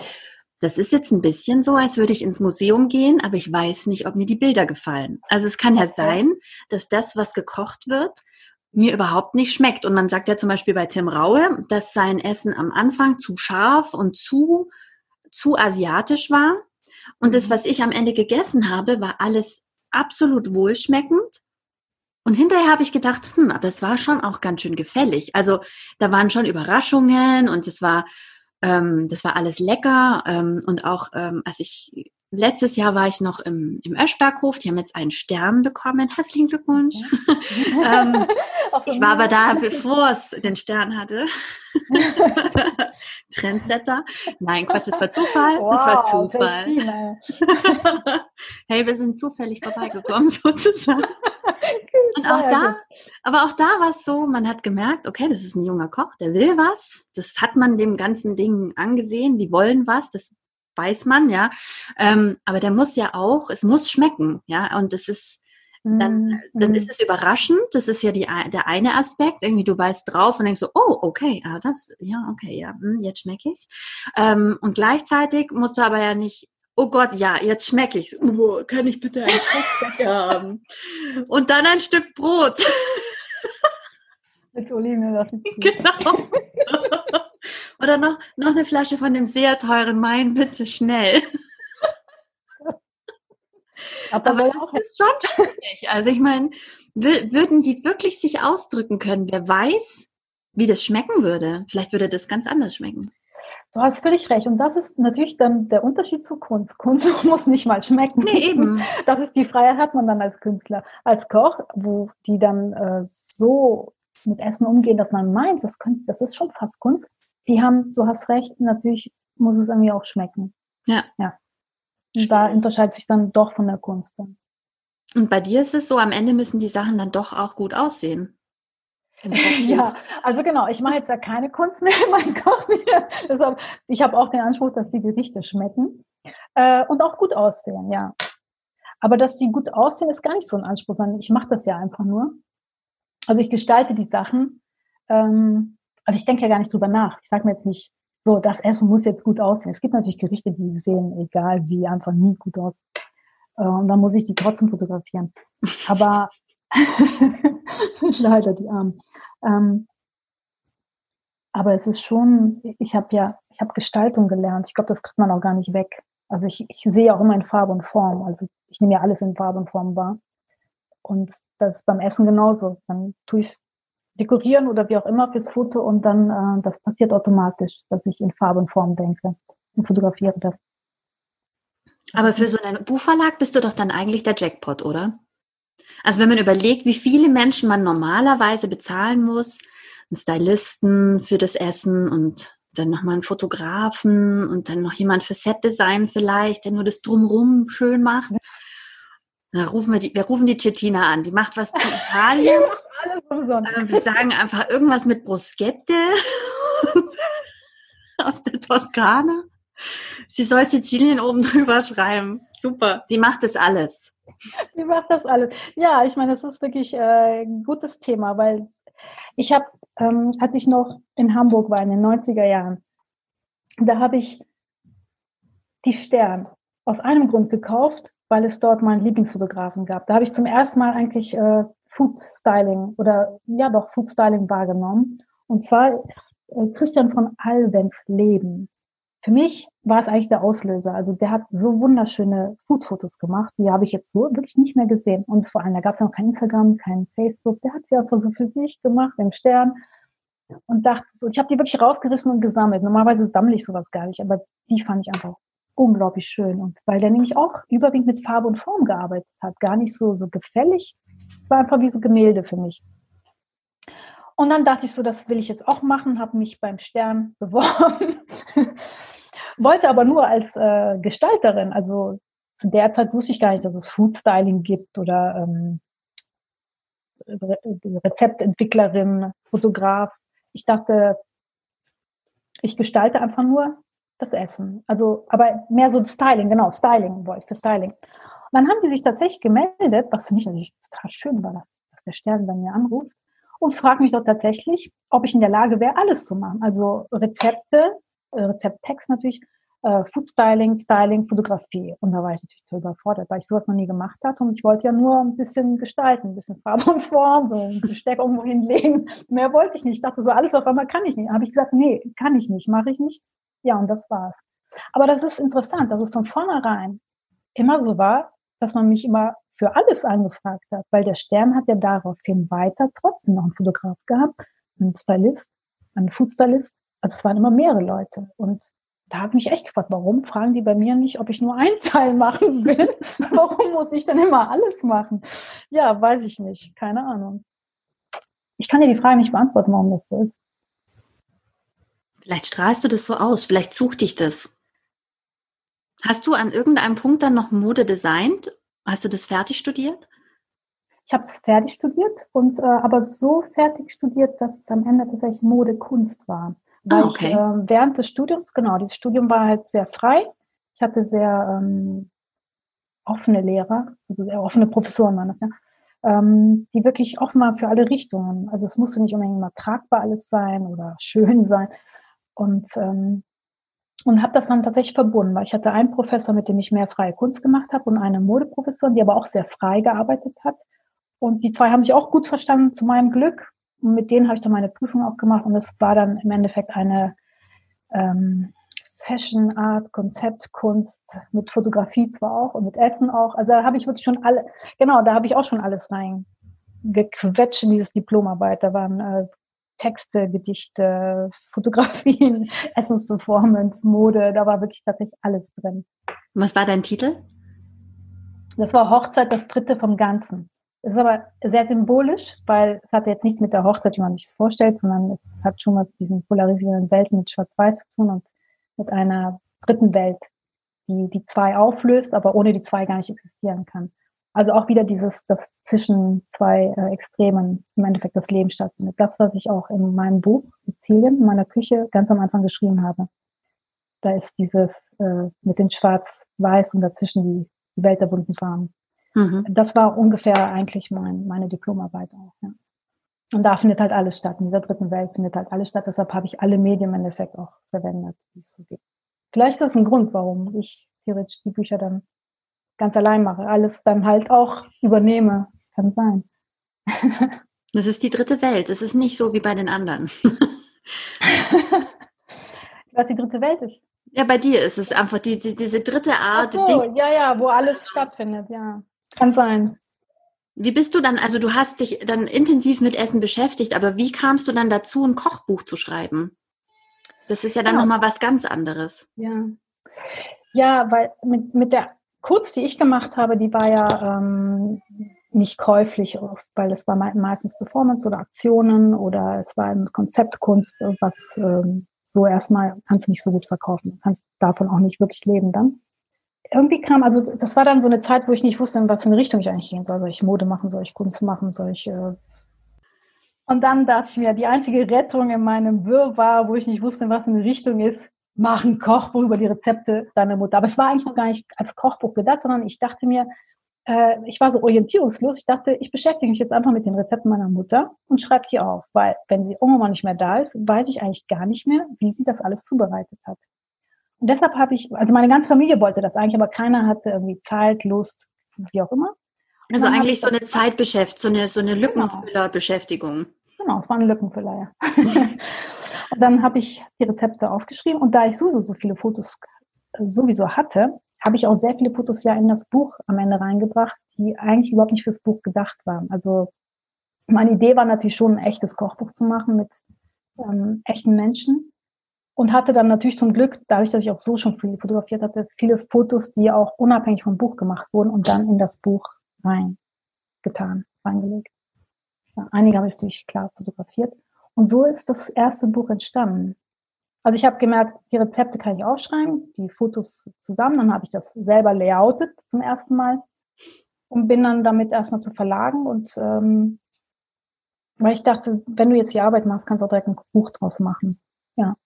das ist jetzt ein bisschen so, als würde ich ins Museum gehen, aber ich weiß nicht, ob mir die Bilder gefallen. Also es kann ja sein, dass das, was gekocht wird, mir überhaupt nicht schmeckt. Und man sagt ja zum Beispiel bei Tim Raue, dass sein Essen am Anfang zu scharf und zu, zu asiatisch war. Und das, mhm. was ich am Ende gegessen habe, war alles absolut wohlschmeckend und hinterher habe ich gedacht, hm, aber es war schon auch ganz schön gefällig. Also da waren schon Überraschungen und es war, ähm, das war alles lecker. Ähm, und auch, ähm, als ich letztes Jahr war ich noch im, im Öschberghof, die haben jetzt einen Stern bekommen. Herzlichen Glückwunsch. ähm, ich war aber da, bevor es den Stern hatte. Trendsetter. Nein, Quatsch, das war Zufall. Wow, das war Zufall. hey, wir sind zufällig vorbeigekommen, sozusagen. Und auch da, aber auch da war es so, man hat gemerkt, okay, das ist ein junger Koch, der will was. Das hat man dem ganzen Ding angesehen, die wollen was, das weiß man, ja. Ähm, aber der muss ja auch, es muss schmecken, ja. Und es ist, dann, mhm. dann ist es überraschend. Das ist ja die, der eine Aspekt. Irgendwie du weißt drauf und denkst so, oh, okay, ah, das, ja, okay, ja, hm, jetzt schmecke ich's. Ähm, und gleichzeitig musst du aber ja nicht oh Gott, ja, jetzt schmecke ich's. Oh, kann ich bitte ein Stück haben? Und dann ein Stück Brot. Mit Olivenöl, ist Genau. Oder noch, noch eine Flasche von dem sehr teuren Wein, bitte schnell. Aber, Aber das ist schon schwierig. Also ich meine, würden die wirklich sich ausdrücken können? Wer weiß, wie das schmecken würde? Vielleicht würde das ganz anders schmecken. Du hast völlig recht. Und das ist natürlich dann der Unterschied zu Kunst. Kunst muss nicht mal schmecken. Nee, eben. Das ist die Freiheit hat man dann als Künstler. Als Koch, wo die dann äh, so mit Essen umgehen, dass man meint, das, könnte, das ist schon fast Kunst. Die haben, du hast recht, natürlich muss es irgendwie auch schmecken. Ja. Ja. Und da unterscheidet sich dann doch von der Kunst. Dann. Und bei dir ist es so, am Ende müssen die Sachen dann doch auch gut aussehen. Ja, also genau, ich mache jetzt ja keine Kunst mehr in meinem Koch mehr. Deshalb, ich habe auch den Anspruch, dass die Gerichte schmecken äh, und auch gut aussehen, ja. Aber dass sie gut aussehen, ist gar nicht so ein Anspruch, sondern ich mache das ja einfach nur. Also ich gestalte die Sachen. Ähm, also ich denke ja gar nicht drüber nach. Ich sage mir jetzt nicht, so, das Essen muss jetzt gut aussehen. Es gibt natürlich Gerichte, die sehen, egal wie, einfach nie gut aus. Äh, und dann muss ich die trotzdem fotografieren. Aber leider die Armen. Ähm, aber es ist schon, ich habe ja, ich habe Gestaltung gelernt. Ich glaube, das kriegt man auch gar nicht weg. Also ich, ich sehe auch immer in Farbe und Form. Also ich nehme ja alles in Farbe und Form wahr. Und das ist beim Essen genauso. Dann tue ich es dekorieren oder wie auch immer fürs Foto und dann, äh, das passiert automatisch, dass ich in Farbe und Form denke und fotografiere das. Aber für so einen Buchverlag bist du doch dann eigentlich der Jackpot, oder? Also wenn man überlegt, wie viele Menschen man normalerweise bezahlen muss, einen Stylisten für das Essen und dann nochmal einen Fotografen und dann noch jemand für Setdesign vielleicht, der nur das Drumrum schön macht. Da rufen wir die, wir rufen die Cettina an, die macht was zu Italien. Äh, wir sagen einfach irgendwas mit Bruschette aus der Toskana. Sie soll Sizilien oben drüber schreiben. Super, die macht das alles. Die macht das alles. Ja, ich meine, das ist wirklich äh, ein gutes Thema, weil ich habe, ähm, als ich noch in Hamburg war in den 90er Jahren, da habe ich die Stern aus einem Grund gekauft, weil es dort meinen Lieblingsfotografen gab. Da habe ich zum ersten Mal eigentlich äh, Food Styling oder ja doch Food Styling wahrgenommen. Und zwar äh, Christian von Alvens Leben. Für mich war es eigentlich der Auslöser. Also der hat so wunderschöne Food-Fotos gemacht, die habe ich jetzt so wirklich nicht mehr gesehen. Und vor allem, da gab es noch kein Instagram, kein Facebook. Der hat sie einfach so für sich gemacht, im Stern. Und dachte, so, ich habe die wirklich rausgerissen und gesammelt. Normalerweise sammle ich sowas gar nicht, aber die fand ich einfach unglaublich schön. Und weil der nämlich auch überwiegend mit Farbe und Form gearbeitet hat, gar nicht so, so gefällig. War einfach wie so Gemälde für mich. Und dann dachte ich so, das will ich jetzt auch machen, habe mich beim Stern beworben wollte aber nur als äh, Gestalterin, also zu der Zeit wusste ich gar nicht, dass es Food Styling gibt oder ähm, Re Rezeptentwicklerin, Fotograf. Ich dachte, ich gestalte einfach nur das Essen. Also, aber mehr so Styling, genau, Styling wollte ich für Styling. Dann haben die sich tatsächlich gemeldet, was für mich natürlich total schön war, dass der Stern bei mir anruft und fragt mich doch tatsächlich, ob ich in der Lage wäre, alles zu machen. Also Rezepte, äh, Rezepttext natürlich, äh, Food Styling, Styling, Fotografie. Und da war ich natürlich total überfordert, weil ich sowas noch nie gemacht hatte. Und ich wollte ja nur ein bisschen gestalten, ein bisschen Farbe und Form, so ein Besteck irgendwo hinlegen. Mehr wollte ich nicht. Ich dachte so, alles auf einmal kann ich nicht. Habe ich gesagt, nee, kann ich nicht, mache ich nicht. Ja, und das war's. Aber das ist interessant, dass es von vornherein immer so war, dass man mich immer für alles angefragt hat, weil der Stern hat ja daraufhin weiter trotzdem noch einen Fotograf gehabt, einen Stylist, einen Foodstylist, also es waren immer mehrere Leute. Und da habe ich mich echt gefragt, warum fragen die bei mir nicht, ob ich nur einen Teil machen will? warum muss ich denn immer alles machen? Ja, weiß ich nicht. Keine Ahnung. Ich kann dir die Frage nicht beantworten, warum das so ist. Vielleicht strahlst du das so aus, vielleicht sucht dich das. Hast du an irgendeinem Punkt dann noch Mode designt? Hast du das fertig studiert? ich habe es fertig studiert und äh, aber so fertig studiert, dass es am Ende tatsächlich Mode Kunst war. Weil ah, okay. ich äh, während des Studiums, genau, dieses Studium war halt sehr frei. Ich hatte sehr ähm, offene Lehrer, also sehr offene Professoren waren das ja, ähm, die wirklich offen waren für alle Richtungen. Also es musste nicht unbedingt immer tragbar alles sein oder schön sein. Und ähm, und habe das dann tatsächlich verbunden, weil ich hatte einen Professor, mit dem ich mehr freie Kunst gemacht habe und eine Modeprofessorin, die aber auch sehr frei gearbeitet hat. Und die zwei haben sich auch gut verstanden, zu meinem Glück. Und mit denen habe ich dann meine Prüfung auch gemacht und es war dann im Endeffekt eine ähm, Fashion Art, Konzeptkunst, mit Fotografie zwar auch und mit Essen auch. Also da habe ich wirklich schon alle, genau, da habe ich auch schon alles reingequetscht in dieses Diplomarbeit. Da waren äh, Texte, Gedichte, Fotografien, Essensperformance, Mode, da war wirklich tatsächlich alles drin. Was war dein Titel? Das war Hochzeit, das dritte vom Ganzen. Das ist aber sehr symbolisch, weil es hat jetzt nichts mit der Hochzeit, wie man sich das vorstellt, sondern es hat schon mit diesen polarisierenden Welten mit Schwarz-Weiß zu tun und mit einer dritten Welt, die die zwei auflöst, aber ohne die zwei gar nicht existieren kann. Also auch wieder dieses, das zwischen zwei äh, Extremen im Endeffekt das Leben stattfindet. Das, was ich auch in meinem Buch Sizilien, in meiner Küche ganz am Anfang geschrieben habe. Da ist dieses äh, mit den Schwarz-Weiß und dazwischen die, Welt der bunten Farben. Mhm. Das war ungefähr eigentlich mein, meine Diplomarbeit auch. Ja. Und da findet halt alles statt. In dieser dritten Welt findet halt alles statt. Deshalb habe ich alle Medien im Endeffekt auch verwendet, die es so gibt. Vielleicht ist das ein Grund, warum ich theoretisch die Bücher dann ganz allein mache. Alles dann halt auch übernehme. Kann sein. Das ist die dritte Welt. Es ist nicht so wie bei den anderen. Was die dritte Welt ist. Ja, bei dir ist es einfach die, die diese dritte Art. Ach so, ja, ja, wo alles stattfindet, ja. Kann sein. Wie bist du dann, also du hast dich dann intensiv mit Essen beschäftigt, aber wie kamst du dann dazu, ein Kochbuch zu schreiben? Das ist ja dann ja. nochmal was ganz anderes. Ja. Ja, weil mit, mit der Kunst, die ich gemacht habe, die war ja ähm, nicht käuflich, weil es war meistens Performance oder Aktionen oder es war ein Konzeptkunst, was ähm, so erstmal kannst du nicht so gut verkaufen, kannst davon auch nicht wirklich leben dann. Irgendwie kam, also das war dann so eine Zeit, wo ich nicht wusste, in was für eine Richtung ich eigentlich gehen soll. Soll ich Mode machen, soll ich Kunst machen, soll ich... Äh und dann dachte ich mir, die einzige Rettung in meinem Wirrwarr, wo ich nicht wusste, in was für eine Richtung ist, mach ein Kochbuch über die Rezepte deiner Mutter. Aber es war eigentlich noch gar nicht als Kochbuch gedacht, sondern ich dachte mir, äh, ich war so orientierungslos. Ich dachte, ich beschäftige mich jetzt einfach mit den Rezepten meiner Mutter und schreibe die auf, weil wenn sie irgendwann nicht mehr da ist, weiß ich eigentlich gar nicht mehr, wie sie das alles zubereitet hat. Und deshalb habe ich, also meine ganze Familie wollte das eigentlich, aber keiner hatte irgendwie Zeit, Lust, wie auch immer. Also eigentlich so eine Zeitbeschäftigung, so eine, so eine genau. Lückenfüllerbeschäftigung. Genau, es war ein Lückenfüller, ja. dann habe ich die Rezepte aufgeschrieben und da ich sowieso so viele Fotos sowieso hatte, habe ich auch sehr viele Fotos ja in das Buch am Ende reingebracht, die eigentlich überhaupt nicht fürs Buch gedacht waren. Also meine Idee war natürlich schon ein echtes Kochbuch zu machen mit ähm, echten Menschen und hatte dann natürlich zum Glück, dadurch, dass ich auch so schon viel fotografiert hatte, viele Fotos, die auch unabhängig vom Buch gemacht wurden und dann in das Buch reingetan, reingelegt. Einige habe ich natürlich klar fotografiert. Und so ist das erste Buch entstanden. Also ich habe gemerkt, die Rezepte kann ich aufschreiben, die Fotos zusammen, dann habe ich das selber layoutet zum ersten Mal und bin dann damit erstmal zu verlagen und ähm, weil ich dachte, wenn du jetzt die Arbeit machst, kannst du auch direkt ein Buch draus machen. Ja.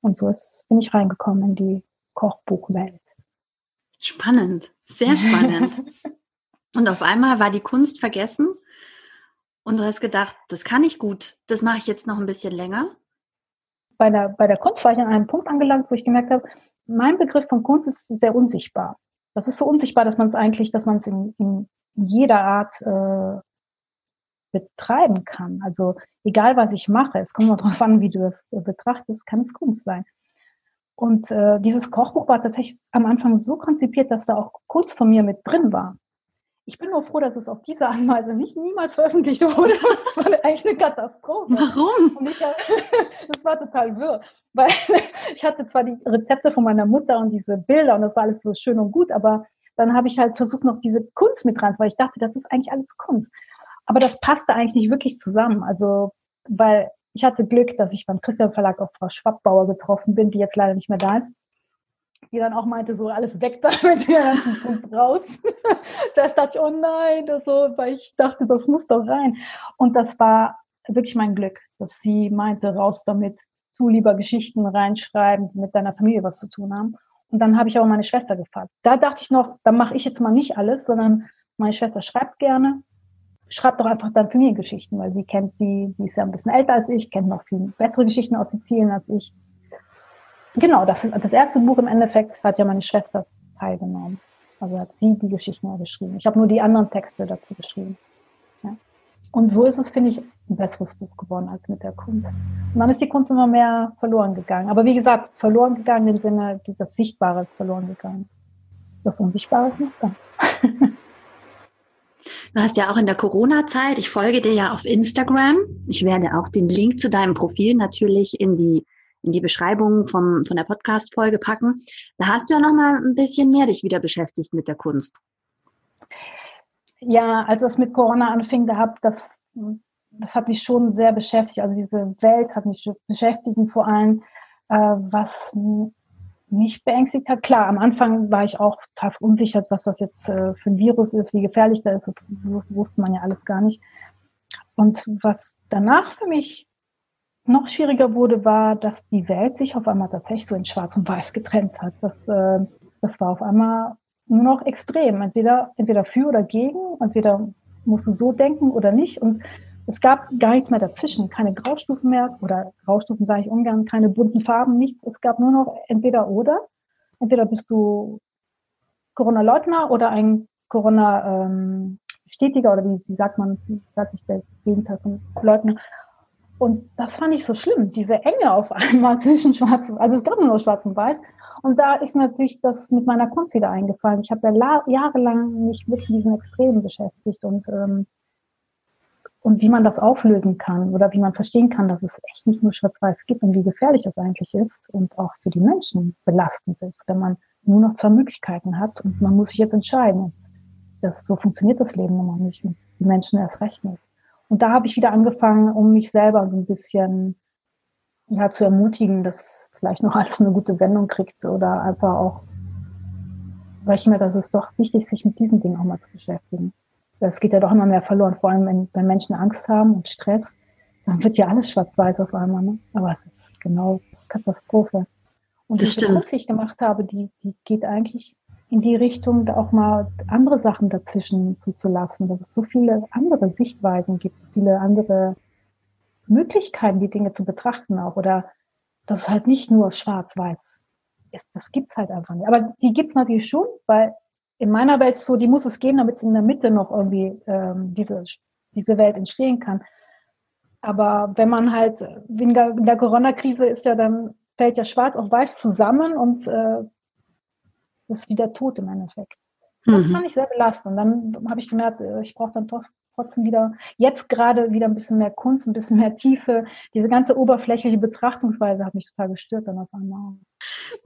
Und so ist, bin ich reingekommen in die Kochbuchwelt. Spannend, sehr spannend. und auf einmal war die Kunst vergessen und du hast gedacht, das kann ich gut, das mache ich jetzt noch ein bisschen länger? Bei der, bei der Kunst war ich an einem Punkt angelangt, wo ich gemerkt habe, mein Begriff von Kunst ist sehr unsichtbar. Das ist so unsichtbar, dass man es eigentlich, dass man es in, in jeder Art äh, betreiben kann. Also egal, was ich mache, es kommt nur darauf an, wie du es äh, betrachtest, kann es Kunst sein. Und äh, dieses Kochbuch war tatsächlich am Anfang so konzipiert, dass da auch Kunst von mir mit drin war. Ich bin nur froh, dass es auf diese Art und Weise nicht niemals veröffentlicht wurde. Das war eigentlich eine Katastrophe. Warum? Ich, das war total wirr. Weil ich hatte zwar die Rezepte von meiner Mutter und diese Bilder und das war alles so schön und gut, aber dann habe ich halt versucht, noch diese Kunst mit rein, weil ich dachte, das ist eigentlich alles Kunst. Aber das passte eigentlich nicht wirklich zusammen. Also, weil ich hatte Glück, dass ich beim Christian Verlag auf Frau Schwabbauer getroffen bin, die jetzt leider nicht mehr da ist. Die dann auch meinte, so alles weg da mit der ganzen Kunst raus. das dachte ich, oh nein, das so, weil ich dachte, das muss doch rein. Und das war wirklich mein Glück, dass sie meinte, raus damit, tu lieber Geschichten reinschreiben, die mit deiner Familie was zu tun haben. Und dann habe ich auch meine Schwester gefragt. Da dachte ich noch, da mache ich jetzt mal nicht alles, sondern meine Schwester schreibt gerne. Schreibt doch einfach dann Familiengeschichten, weil sie kennt die, die ist ja ein bisschen älter als ich, kennt noch viel bessere Geschichten aus Sizilien als ich. Genau, das ist das erste Buch im Endeffekt hat ja meine Schwester teilgenommen. Also hat sie die Geschichten geschrieben. Ich habe nur die anderen Texte dazu geschrieben. Ja. Und so ist es, finde ich, ein besseres Buch geworden als mit der Kunst. Und dann ist die Kunst immer mehr verloren gegangen. Aber wie gesagt, verloren gegangen im Sinne, das Sichtbare ist verloren gegangen. Das Unsichtbare ist noch da. Du hast ja auch in der Corona-Zeit, ich folge dir ja auf Instagram. Ich werde auch den Link zu deinem Profil natürlich in die in die Beschreibung vom, von der Podcast-Folge packen. Da hast du ja noch mal ein bisschen mehr dich wieder beschäftigt mit der Kunst. Ja, als es mit Corona anfing, da hab das, das hat mich schon sehr beschäftigt. Also diese Welt hat mich beschäftigt und vor allem, äh, was mich beängstigt hat. Klar, am Anfang war ich auch total unsicher, was das jetzt äh, für ein Virus ist, wie gefährlich das ist. Das wusste man ja alles gar nicht. Und was danach für mich noch schwieriger wurde, war, dass die Welt sich auf einmal tatsächlich so in Schwarz und Weiß getrennt hat. Das, äh, das war auf einmal nur noch extrem. Entweder, entweder für oder gegen, entweder musst du so denken oder nicht. Und es gab gar nichts mehr dazwischen, keine Graustufen mehr oder Graustufen sage ich ungern, keine bunten Farben, nichts. Es gab nur noch entweder oder. Entweder bist du Corona-Leugner oder ein Corona-Stetiger ähm, oder wie, wie sagt man, weiß ich, der Gegenteil von Leugner. Und das fand ich so schlimm, diese Enge auf einmal zwischen Schwarz und, also es gab nur noch Schwarz und Weiß. Und da ist mir natürlich das mit meiner Kunst wieder eingefallen. Ich habe ja jahrelang mich mit diesen Extremen beschäftigt und, ähm, und wie man das auflösen kann oder wie man verstehen kann, dass es echt nicht nur Schwarz-Weiß gibt und wie gefährlich es eigentlich ist und auch für die Menschen belastend ist, wenn man nur noch zwei Möglichkeiten hat und man muss sich jetzt entscheiden. Das, so funktioniert das Leben immer nicht und die Menschen erst recht nicht. Und da habe ich wieder angefangen, um mich selber so ein bisschen ja, zu ermutigen, dass vielleicht noch alles eine gute Wendung kriegt oder einfach auch, weil ich mir, das ist doch wichtig, sich mit diesen Dingen auch mal zu beschäftigen. Es geht ja doch immer mehr verloren, vor allem wenn, wenn Menschen Angst haben und Stress, dann wird ja alles schwarz-weiß auf einmal. Ne? Aber es ist genau Katastrophe. Und das diese Kunst, die ich gemacht habe, die, die geht eigentlich in die Richtung, auch mal andere Sachen dazwischen zuzulassen, dass es so viele andere Sichtweisen gibt, viele andere Möglichkeiten, die Dinge zu betrachten auch, oder dass es halt nicht nur schwarz-weiß ist. Das gibt's halt einfach nicht. Aber die gibt's natürlich schon, weil in meiner Welt so, die muss es geben, damit es in der Mitte noch irgendwie ähm, diese, diese Welt entstehen kann. Aber wenn man halt, in der Corona-Krise ist ja dann, fällt ja schwarz auf weiß zusammen und äh, ist wieder tot im Endeffekt. Das mhm. fand ich sehr belastend. Und dann habe ich gemerkt, äh, ich brauche dann doch trotzdem wieder, jetzt gerade wieder ein bisschen mehr Kunst, ein bisschen mehr Tiefe. Diese ganze oberflächliche Betrachtungsweise hat mich total gestört dann auf einmal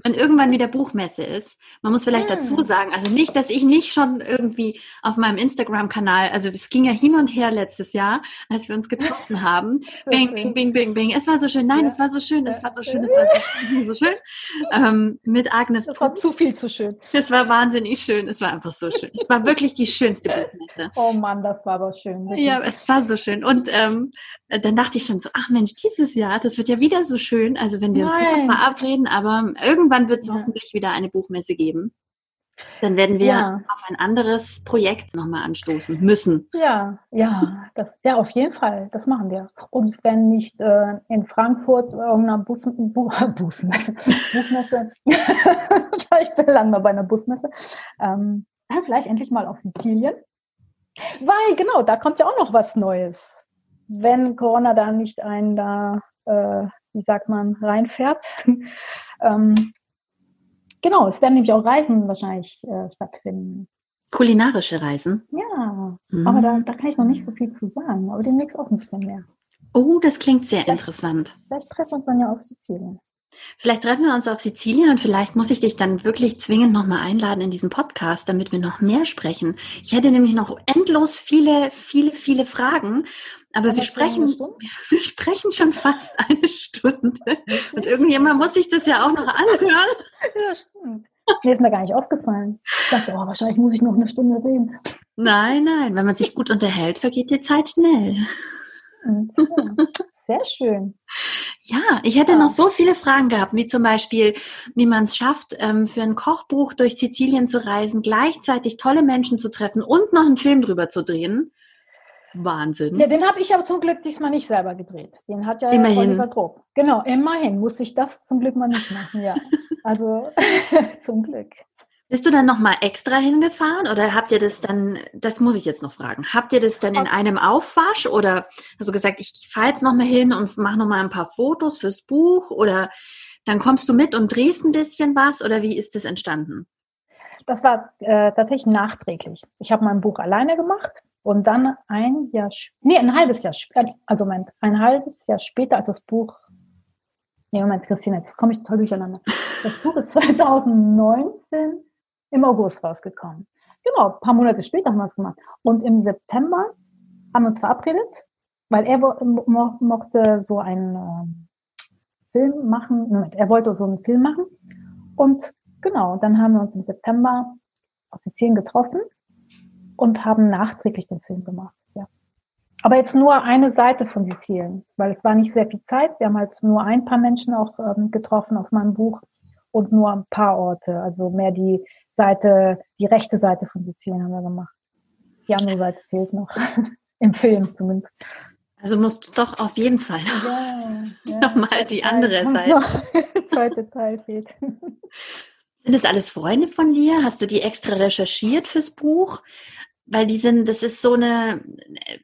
wenn irgendwann wieder Buchmesse ist. Man muss vielleicht hm. dazu sagen, also nicht, dass ich nicht schon irgendwie auf meinem Instagram-Kanal, also es ging ja hin und her letztes Jahr, als wir uns getroffen haben. Bing, bing, bing, bing, bing. Es war so schön. Nein, ja. es war so schön, es war so schön, es war so, so schön. Ähm, mit Agnes. Es war zu viel zu schön. Es war wahnsinnig schön. Es war einfach so schön. Es war wirklich die schönste Buchmesse. Oh Mann, das war aber schön. Wirklich. Ja, es war so schön. Und ähm, dann dachte ich schon so, ach Mensch, dieses Jahr, das wird ja wieder so schön. Also wenn wir uns Nein. wieder verabreden, aber irgendwann wird es ja. hoffentlich wieder eine Buchmesse geben. Dann werden wir ja. auf ein anderes Projekt nochmal anstoßen müssen. Ja, ja, das, ja, auf jeden Fall. Das machen wir. Und wenn nicht äh, in Frankfurt irgendeiner Bus, Bu, Busmesse, Buchmesse, ich bin lange mal bei einer Busmesse, ähm, dann vielleicht endlich mal auf Sizilien. Weil, genau, da kommt ja auch noch was Neues. Wenn Corona da nicht einen da, äh, wie sagt man, reinfährt, ähm, Genau, es werden nämlich auch Reisen wahrscheinlich äh, stattfinden. Kulinarische Reisen? Ja, mhm. aber da, da kann ich noch nicht so viel zu sagen, aber demnächst auch ein bisschen mehr. Oh, das klingt sehr vielleicht, interessant. Vielleicht treffen wir uns dann ja auf Sizilien. Vielleicht treffen wir uns auf Sizilien und vielleicht muss ich dich dann wirklich zwingend nochmal einladen in diesen Podcast, damit wir noch mehr sprechen. Ich hätte nämlich noch endlos viele, viele, viele Fragen Aber wir sprechen, wir sprechen schon fast eine Stunde. Und irgendjemand muss sich das ja auch noch anhören. Ja, stimmt. Mir ist mir gar nicht aufgefallen. Ich dachte, oh, wahrscheinlich muss ich noch eine Stunde reden. Nein, nein. Wenn man sich gut unterhält, vergeht die Zeit schnell. Sehr schön. Ja, ich hätte ja. noch so viele Fragen gehabt, wie zum Beispiel, wie man es schafft, ähm, für ein Kochbuch durch Sizilien zu reisen, gleichzeitig tolle Menschen zu treffen und noch einen Film drüber zu drehen. Wahnsinn. Ja, den habe ich aber zum Glück diesmal nicht selber gedreht. Den hat ja immerhin. Oliver Drob. Genau, immerhin musste ich das zum Glück mal nicht machen, ja. Also zum Glück. Bist du dann nochmal extra hingefahren oder habt ihr das dann, das muss ich jetzt noch fragen, habt ihr das dann in einem Aufwasch oder hast du gesagt, ich fahre jetzt nochmal hin und mache nochmal ein paar Fotos fürs Buch oder dann kommst du mit und drehst ein bisschen was oder wie ist das entstanden? Das war äh, tatsächlich nachträglich. Ich habe mein Buch alleine gemacht und dann ein Jahr, nee, ein halbes Jahr später, also Moment, ein halbes Jahr später, als das Buch, nee, Moment, Christine, jetzt komme ich total durcheinander. Das Buch ist 2019 im August rausgekommen. Genau, ein paar Monate später haben wir es gemacht. Und im September haben wir uns verabredet, weil er mo mochte so einen äh, Film machen, Moment, er wollte so einen Film machen. Und genau, dann haben wir uns im September auf die Zehn getroffen und haben nachträglich den Film gemacht. Ja. Aber jetzt nur eine Seite von Sizilien, weil es war nicht sehr viel Zeit. Wir haben halt nur ein paar Menschen auch ähm, getroffen aus meinem Buch und nur ein paar Orte. Also mehr die Seite, die rechte Seite von Sizilien haben wir gemacht. Die andere Seite fehlt noch. Im Film zumindest. Also musst du doch auf jeden Fall ja, ja, nochmal die andere Seite. zweite Teil fehlt. Sind das alles Freunde von dir? Hast du die extra recherchiert fürs Buch? Weil die sind, das ist so eine,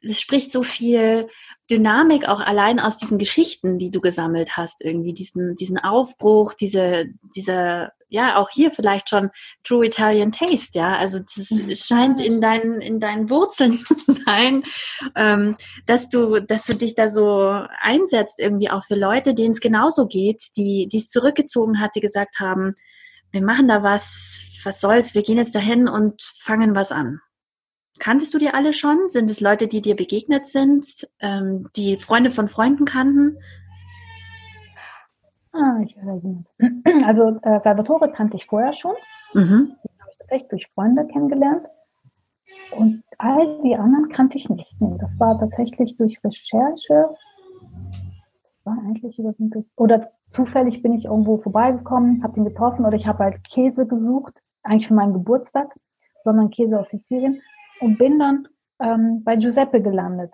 es spricht so viel Dynamik auch allein aus diesen Geschichten, die du gesammelt hast, irgendwie diesen, diesen Aufbruch, diese, diese, ja, auch hier vielleicht schon True Italian Taste, ja, also das mhm. scheint in deinen, in deinen Wurzeln zu sein, ähm, dass du, dass du dich da so einsetzt irgendwie auch für Leute, denen es genauso geht, die, die es zurückgezogen hat, die gesagt haben, wir machen da was, was soll's, wir gehen jetzt dahin und fangen was an. Kanntest du die alle schon? Sind es Leute, die dir begegnet sind, ähm, die Freunde von Freunden kannten? Ah, ich weiß Also äh, Salvatore kannte ich vorher schon. Mhm. Den habe ich tatsächlich durch Freunde kennengelernt. Und all die anderen kannte ich nicht. Nee, das war tatsächlich durch Recherche. Das war eigentlich überwiegend oder zufällig bin ich irgendwo vorbeigekommen, habe ihn getroffen oder ich habe halt Käse gesucht, eigentlich für meinen Geburtstag, sondern Käse aus Sizilien und bin dann ähm, bei Giuseppe gelandet,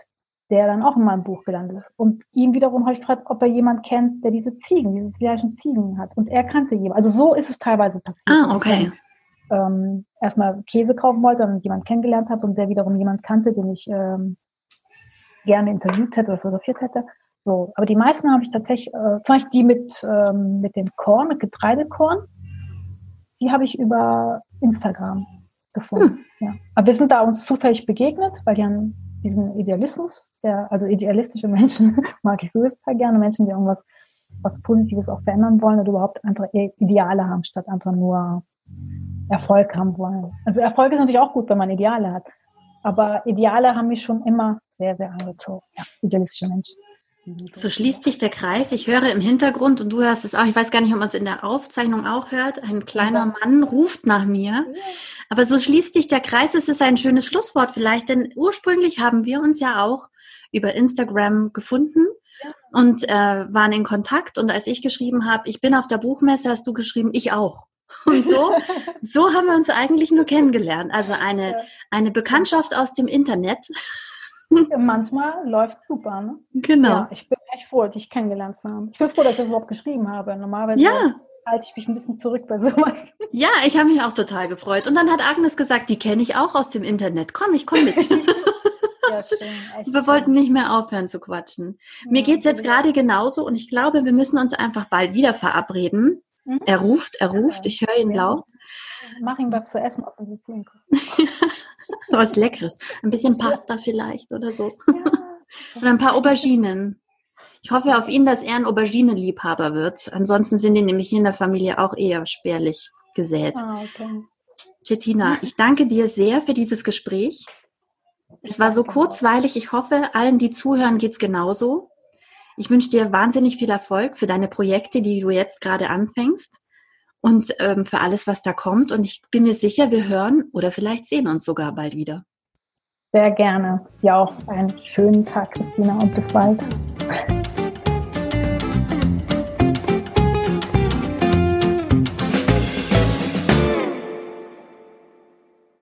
der dann auch in meinem Buch gelandet ist. Und ihn wiederum habe ich gefragt, ob er jemand kennt, der diese Ziegen, diese sizilianischen Ziegen hat. Und er kannte jemanden. Also so ist es teilweise passiert. Ah, okay. ähm, erstmal Käse kaufen wollte und jemanden kennengelernt habe und der wiederum jemand kannte, den ich ähm, gerne interviewt hätte oder fotografiert hätte. So, aber die meisten habe ich tatsächlich, äh, zum Beispiel die mit, ähm, mit dem Korn, mit Getreidekorn, die habe ich über Instagram gefunden. Hm. Ja. Aber wir sind da uns zufällig begegnet, weil die haben diesen Idealismus, der, also idealistische Menschen mag ich sowieso gerne, Menschen, die irgendwas was Positives auch verändern wollen oder überhaupt einfach Ideale haben, statt einfach nur Erfolg haben wollen. Also Erfolg ist natürlich auch gut, wenn man Ideale hat. Aber Ideale haben mich schon immer sehr, sehr angezogen. Ja, idealistische Menschen. So schließt sich der Kreis. Ich höre im Hintergrund und du hörst es auch. Ich weiß gar nicht, ob man es in der Aufzeichnung auch hört. Ein kleiner Mann ruft nach mir. Aber so schließt sich der Kreis. Es ist ein schönes Schlusswort vielleicht, denn ursprünglich haben wir uns ja auch über Instagram gefunden und äh, waren in Kontakt. Und als ich geschrieben habe, ich bin auf der Buchmesse, hast du geschrieben, ich auch. Und so, so haben wir uns eigentlich nur kennengelernt. Also eine, eine Bekanntschaft aus dem Internet. Manchmal läuft super, ne? Genau. Ja, ich bin echt froh, dich kennengelernt zu haben. Ich bin froh, dass ich das überhaupt geschrieben habe. Normalerweise ja. halte ich mich ein bisschen zurück bei sowas. Ja, ich habe mich auch total gefreut. Und dann hat Agnes gesagt, die kenne ich auch aus dem Internet. Komm, ich komme mit. ja, schön, wir wollten nicht mehr aufhören zu quatschen. Ja, Mir geht's jetzt gerade genauso und ich glaube, wir müssen uns einfach bald wieder verabreden. Mhm. Er ruft, er ruft, ich höre ihn laut. Mach ihm was zu essen auf den Sizilien. Was Leckeres. Ein bisschen Pasta vielleicht oder so. oder ein paar Auberginen. Ich hoffe auf ihn, dass er ein Auberginenliebhaber wird. Ansonsten sind die nämlich hier in der Familie auch eher spärlich gesät. Ah, okay. Cettina, ich danke dir sehr für dieses Gespräch. Es war so kurzweilig. Ich hoffe, allen, die zuhören, geht's genauso. Ich wünsche dir wahnsinnig viel Erfolg für deine Projekte, die du jetzt gerade anfängst und ähm, für alles, was da kommt. Und ich bin mir sicher, wir hören oder vielleicht sehen uns sogar bald wieder. Sehr gerne. Ja, auch einen schönen Tag, Christina, und bis bald.